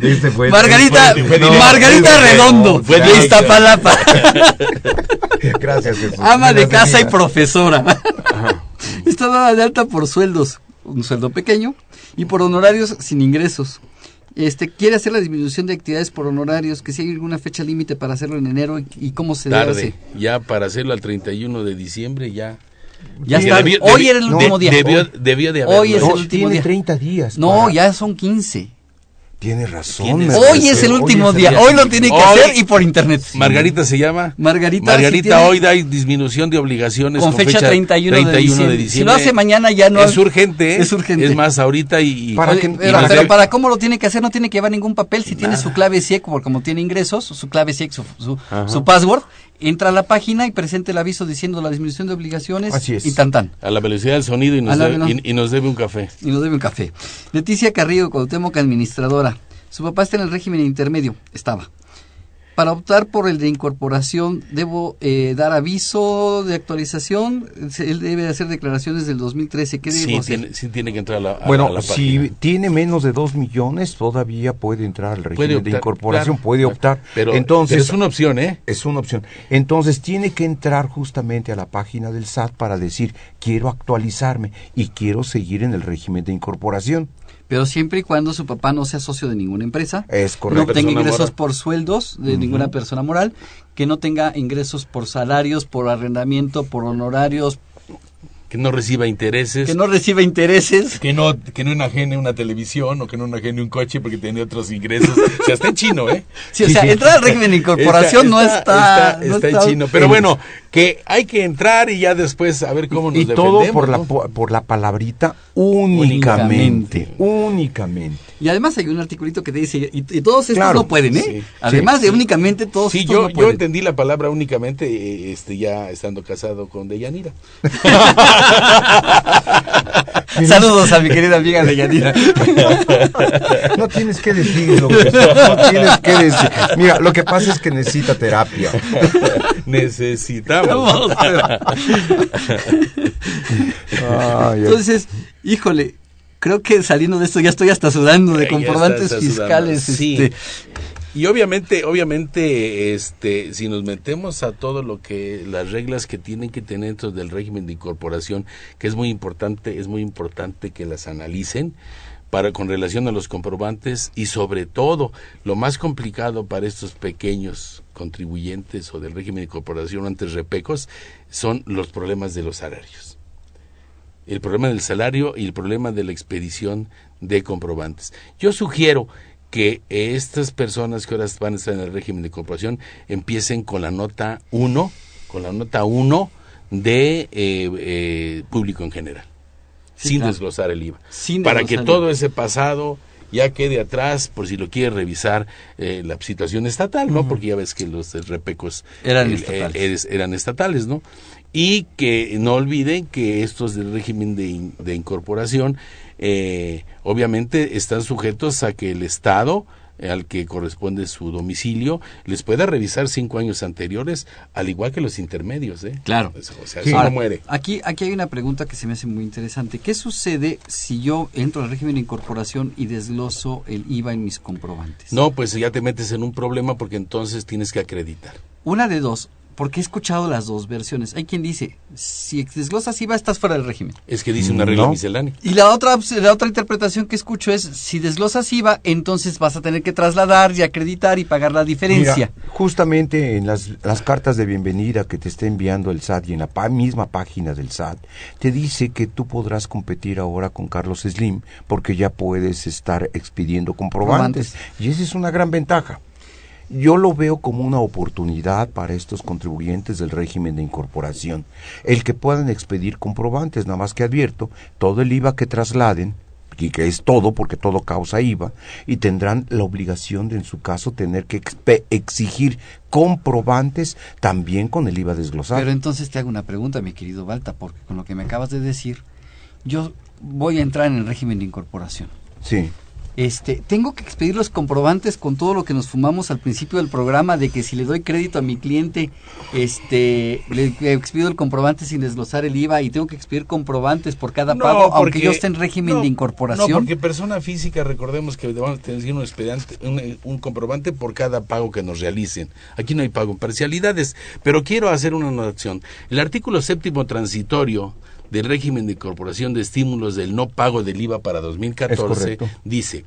este fue, Margarita, fue, fue, no, Margarita Redondo, fue de Iztapalapa. Gracias, Jesús. Ama de casa y profesora. Está dada de alta por sueldos, un sueldo pequeño, y por honorarios sin ingresos. Este quiere hacer la disminución de actividades por honorarios, que si hay alguna fecha límite para hacerlo en enero y, y cómo se Tarde, debe hacer. ya para hacerlo al 31 de diciembre ya ya está. Debió, hoy era el último de, día. Debió, de haberlo. hoy es no, el último tiene día. 30 días. No, para... ya son 15. Tiene razón. ¿Tienes? Hoy es el último hoy día. Hoy lo tiene que Hoy- hacer y por internet. Margarita se llama. Margarita, Margarita si hoy da disminución de obligaciones con, fecha, 31, de, diciembre. Si lo hace mañana ya no es urgente. ¿eh? Es urgente. Es más ahorita y, Para pero, para cómo lo tiene que hacer no tiene que llevar ningún papel si tiene su clave SIEC porque como tiene ingresos su clave SIEC su, su, su password entra a la página y presente el aviso diciendo la disminución de obligaciones Así es. y tan tan. A la velocidad del sonido y nos, debe, y, y nos debe un café. y nos debe un café. Leticia Carrillo Cuauhtémoc administradora. Su papá está en el régimen intermedio. Estaba para optar por el de incorporación debo eh, dar aviso de actualización él debe hacer declaraciones del 2013 qué debo Sí tiene, sí tiene que entrar a la, a- Bueno, a la si tiene menos de 2 millones, todavía puede entrar al régimen Puede de incorporación, claro, puede optar. Pero, Entonces, pero es una opción, ¿eh? Es una opción. Entonces tiene que entrar justamente a la página del SAT para decir quiero actualizarme y quiero seguir en el régimen de incorporación. Pero siempre y cuando su papá no sea socio de ninguna empresa, Es no correcto. tenga Persona ingresos moral. por sueldos de ninguna persona moral, que no tenga ingresos por salarios, por arrendamiento, por honorarios, Que no reciba intereses. que no reciba intereses. que no, que no enajene una televisión o que no enajene un coche porque tiene otros ingresos. O sea, está en chino, ¿eh? Sí, o sea, entrar al régimen de incorporación no está... no está en chino. Pero bueno, que hay que entrar y ya después a ver cómo nos y todo defendemos, por la ¿no? po- por la palabrita únicamente, únicamente. Y además hay un articulito que te dice, y, y todos estos Claro, no pueden, ¿eh? sí, además sí, de únicamente, todos Sí, estos yo, no yo pueden. entendí la palabra únicamente eh, este, ya estando casado con Deyanira. Saludos a mi querida amiga de Yanira. No tienes que decirlo, no tienes que decir. Mira, lo que pasa es que necesita terapia. Necesitamos. Ay. Entonces, híjole, creo que saliendo de esto ya estoy hasta sudando de comprobantes está- está fiscales. sí. Este, Y obviamente, obviamente, este, si nos metemos a todo lo que las reglas que tienen que tener dentro del régimen de incorporación, que es muy importante, es muy importante que las analicen para con relación a los comprobantes y sobre todo lo más complicado para estos pequeños contribuyentes o del régimen de incorporación antes repecos son los problemas de los salarios. El problema del salario y el problema de la expedición de comprobantes. Yo sugiero que estas personas que ahora van a estar en el régimen de incorporación empiecen con la nota 1, con la nota 1 de eh, eh, público en general sin desglosar el IVA. para que todo ese pasado ya quede atrás por si lo quiere revisar eh, la situación estatal, ¿no? Porque ya ves que los repecos eran, estatales. eran estatales, ¿no? Y que no olviden que estos del régimen de, de incorporación eh, obviamente están sujetos a que el Estado al que corresponde su domicilio, les pueda revisar cinco años anteriores, al igual que los intermedios. ¿eh? Claro. O sea, no muere. Aquí, aquí hay una pregunta que se me hace muy interesante. ¿Qué sucede si yo entro al régimen de incorporación y desgloso el IVA en mis comprobantes? No, pues ya te metes en un problema porque entonces tienes que acreditar. Una de dos, porque he escuchado las dos versiones. Hay quien dice, si desglosas IVA estás fuera del régimen. Es que dice una regla miscelánea. Y la otra, la otra interpretación que escucho es, si desglosas IVA, entonces vas a tener que trasladar y acreditar y pagar la diferencia. justamente en las, las, cartas de bienvenida que te está enviando el SAT y en la misma página del SAT, te dice que tú podrás competir ahora con Carlos Slim porque ya puedes estar expidiendo comprobantes. Y esa es una gran ventaja. Yo lo veo como una oportunidad para estos contribuyentes del régimen de incorporación, el que puedan expedir comprobantes, nada más que advierto, todo el IVA que trasladen, y que es todo porque todo causa IVA, y tendrán la obligación de en su caso tener que exigir comprobantes también con el IVA desglosado. Pero entonces te hago una pregunta, mi querido Balta, porque con lo que me acabas de decir, yo voy a entrar en el régimen de incorporación. Sí este, tengo que expedir los comprobantes con todo lo que nos fumamos al principio del programa de que si le doy crédito a mi cliente, este, le expido el comprobante sin desglosar el IVA y tengo que expedir comprobantes por cada pago, aunque yo esté en régimen de incorporación. No, porque persona física, recordemos que vamos a tener un, expediente, un, comprobante por cada pago que nos realicen. Aquí no hay pago en parcialidades, pero quiero hacer una anotación. El artículo séptimo transitorio del régimen de incorporación de estímulos del no pago del IVA para 2014 dice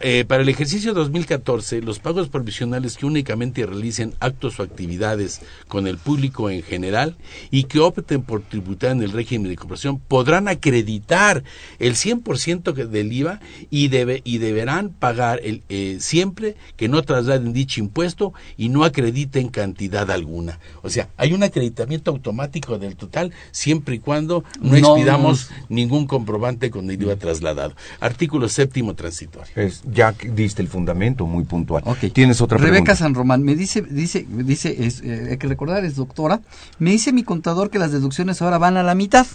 eh, para el ejercicio 2014, los pagos provisionales que únicamente realicen actos o actividades con el público en general y que opten por tributar en el régimen de incorporación podrán acreditar el 100% del IVA y, debe, y deberán pagar el, eh, siempre que no trasladen dicho impuesto y no acrediten cantidad alguna. O sea, hay un acreditamiento automático del total siempre y cuando no, expidamos ningún comprobante con el IVA trasladado. Artículo séptimo transitorio ya diste el fundamento muy puntual. Tienes otra Rebeca pregunta. San Román me dice, dice, dice, es, eh, hay que recordar, es doctora. Me dice mi contador que las deducciones ahora van a la mitad.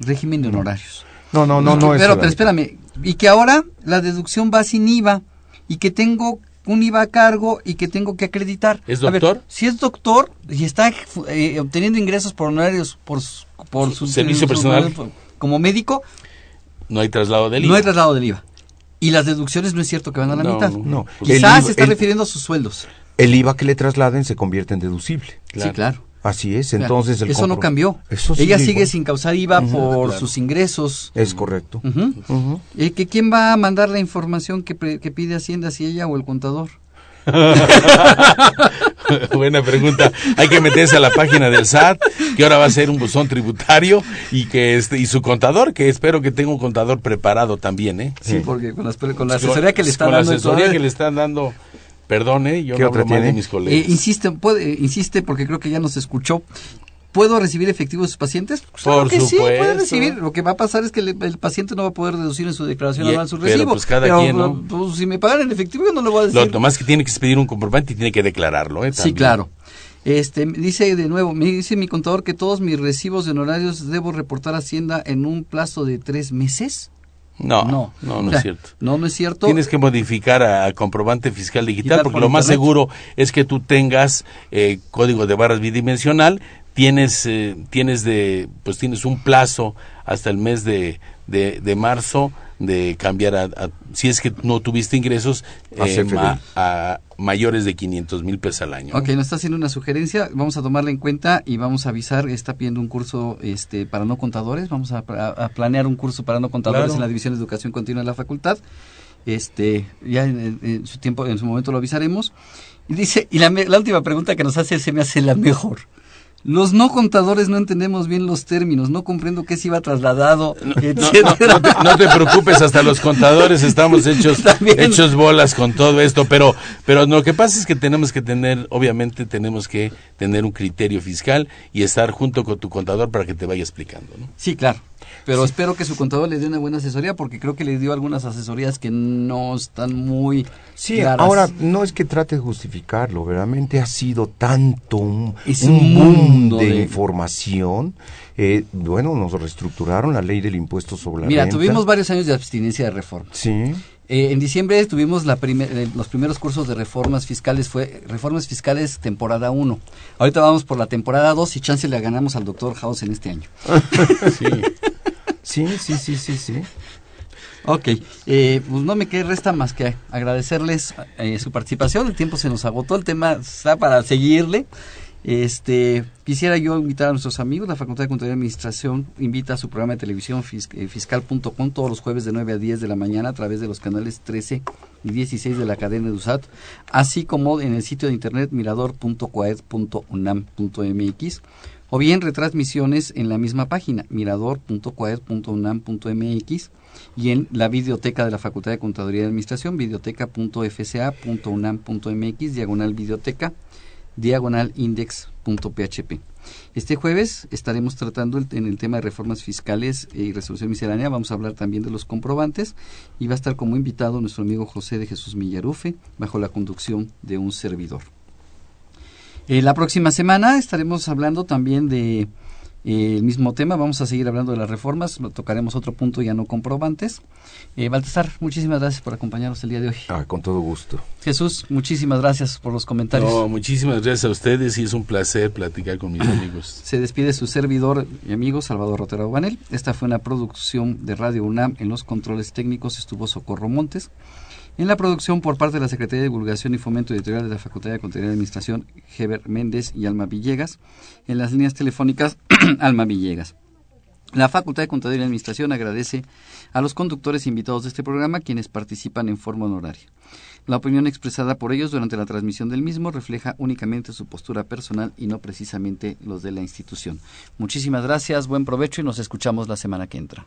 Régimen de honorarios. No, no, no, no. pero, pero espérame, y que ahora la deducción va sin IVA y que tengo un IVA a cargo y que tengo que acreditar. ¿Es doctor? si es doctor y está eh, obteniendo ingresos por honorarios por, por su servicio personal como médico, no hay traslado del IVA. No hay traslado del IVA. Y las deducciones no es cierto que van a la mitad. No. Quizás se está refiriendo a sus sueldos. El IVA que le trasladen se convierte en deducible. Sí, claro. Así es, entonces Eso no cambió. Ella sigue sin causar IVA por sus ingresos. Es correcto. ¿Y que quién va a mandar la información que, que pide Hacienda, si ella o el contador? Buena pregunta. Hay que meterse a la página del SAT, que ahora va a ser un buzón tributario y que este y su contador, que espero que tenga un contador preparado también, ¿eh? Sí, porque con, la asesoría que le están dando, la asesoría que le están dando Perdone, yo no hablo mal de mis colegas. Eh, insiste, puede, insiste porque creo que ya nos escuchó. ¿Puedo recibir efectivo de sus pacientes? Pues Por que supuesto. sí, puede recibir. Lo que va a pasar es que el, paciente no va a poder deducir en su declaración anual su recibo. Pero pues cada quien, ¿no? Pues, si me pagan en efectivo yo no le voy a decir. Lo más que tiene que expedir un comprobante y tiene que declararlo, ¿eh? Sí, claro. Este, dice de nuevo, me dice mi contador que todos mis recibos de honorarios debo reportar a Hacienda en un plazo de tres meses. No, no, no, es cierto. No, no es cierto. Tienes que modificar a, comprobante fiscal digital, porque lo más seguro es que tú tengas eh, código de barras bidimensional, tienes, eh, tienes de, pues tienes un plazo hasta el mes de, de, marzo de cambiar a, si es que no tuviste ingresos eh, a mayores de 500 mil pesos al año. Ok, nos está haciendo una sugerencia, vamos a tomarla en cuenta y vamos a avisar, está pidiendo un curso este para no contadores, vamos a, planear un curso para no contadores en la División de Educación Continua de la Facultad. Este, ya en, su tiempo, en su momento lo avisaremos. Y dice, y la, la última pregunta que nos hace se me hace la mejor. Los no contadores no entendemos bien los términos, no comprendo qué se iba trasladado, no, no, te, preocupes, hasta los contadores estamos hechos, hechos bolas con todo esto, pero, pero lo que pasa es que tenemos que tener, obviamente tenemos que tener un criterio fiscal y estar junto con tu contador para que te vaya explicando. ¿no? Sí, claro. Pero espero que su contador le dé una buena asesoría porque creo que le dio algunas asesorías que no están muy sí, ahora no es que trate de justificarlo, verdaderamente ha sido tanto un, mundo de, información. Eh, bueno, nos reestructuraron la ley del impuesto sobre la Mira, tuvimos varios años de abstinencia de reforma. Sí. Eh, en diciembre tuvimos la eh, los primeros cursos de reformas fiscales, fue reformas fiscales temporada 1. Ahorita vamos por la temporada 2 y chance le ganamos al doctor House en este año. sí. Sí, sí, sí, sí, sí. Ok, eh, pues no me queda resta más que agradecerles eh, su participación. El tiempo se nos agotó, el tema está para seguirle. Este, quisiera yo invitar a nuestros amigos, la Facultad de Contaduría y Administración invita a su programa de televisión eh, fiscal.com todos los jueves de 9 a 10 de la mañana a través de los canales 13 y 16 de la cadena de USAT, así como en el sitio de internet mirador.coed.unam.mx o bien retransmisiones en la misma página, mirador.coed.unam.mx y en la videoteca de la Facultad de Contaduría y Administración, videoteca.fca.unam.mx, diagonal videoteca, diagonal index.php. Este jueves estaremos tratando en el tema de reformas fiscales y resolución miscelánea. Vamos a hablar también de los comprobantes y va a estar como invitado nuestro amigo José de Jesús Millarufe bajo la conducción de un servidor. Eh, la próxima semana estaremos hablando también de eh, el mismo tema. Vamos a seguir hablando de las reformas. Lo tocaremos otro punto ya no comprobantes. Eh, Baltasar, muchísimas gracias por acompañarnos el día de hoy. Ah, con todo gusto. Jesús, muchísimas gracias por los comentarios. No, muchísimas gracias a ustedes y es un placer platicar con mis amigos. Se despide su servidor y amigo Salvador Rotero Banel. Esta fue una producción de Radio UNAM. En los controles técnicos estuvo Socorro Montes. En la producción por parte de la Secretaría de Divulgación y Fomento Editorial de la Facultad de Contaduría y Administración, Heber Méndez y Alma Villegas. En las líneas telefónicas, Alma Villegas. La Facultad de Contaduría y Administración agradece a los conductores invitados de este programa quienes participan en forma honoraria. La opinión expresada por ellos durante la transmisión del mismo refleja únicamente su postura personal y no precisamente los de la institución. Muchísimas gracias, buen provecho y nos escuchamos la semana que entra.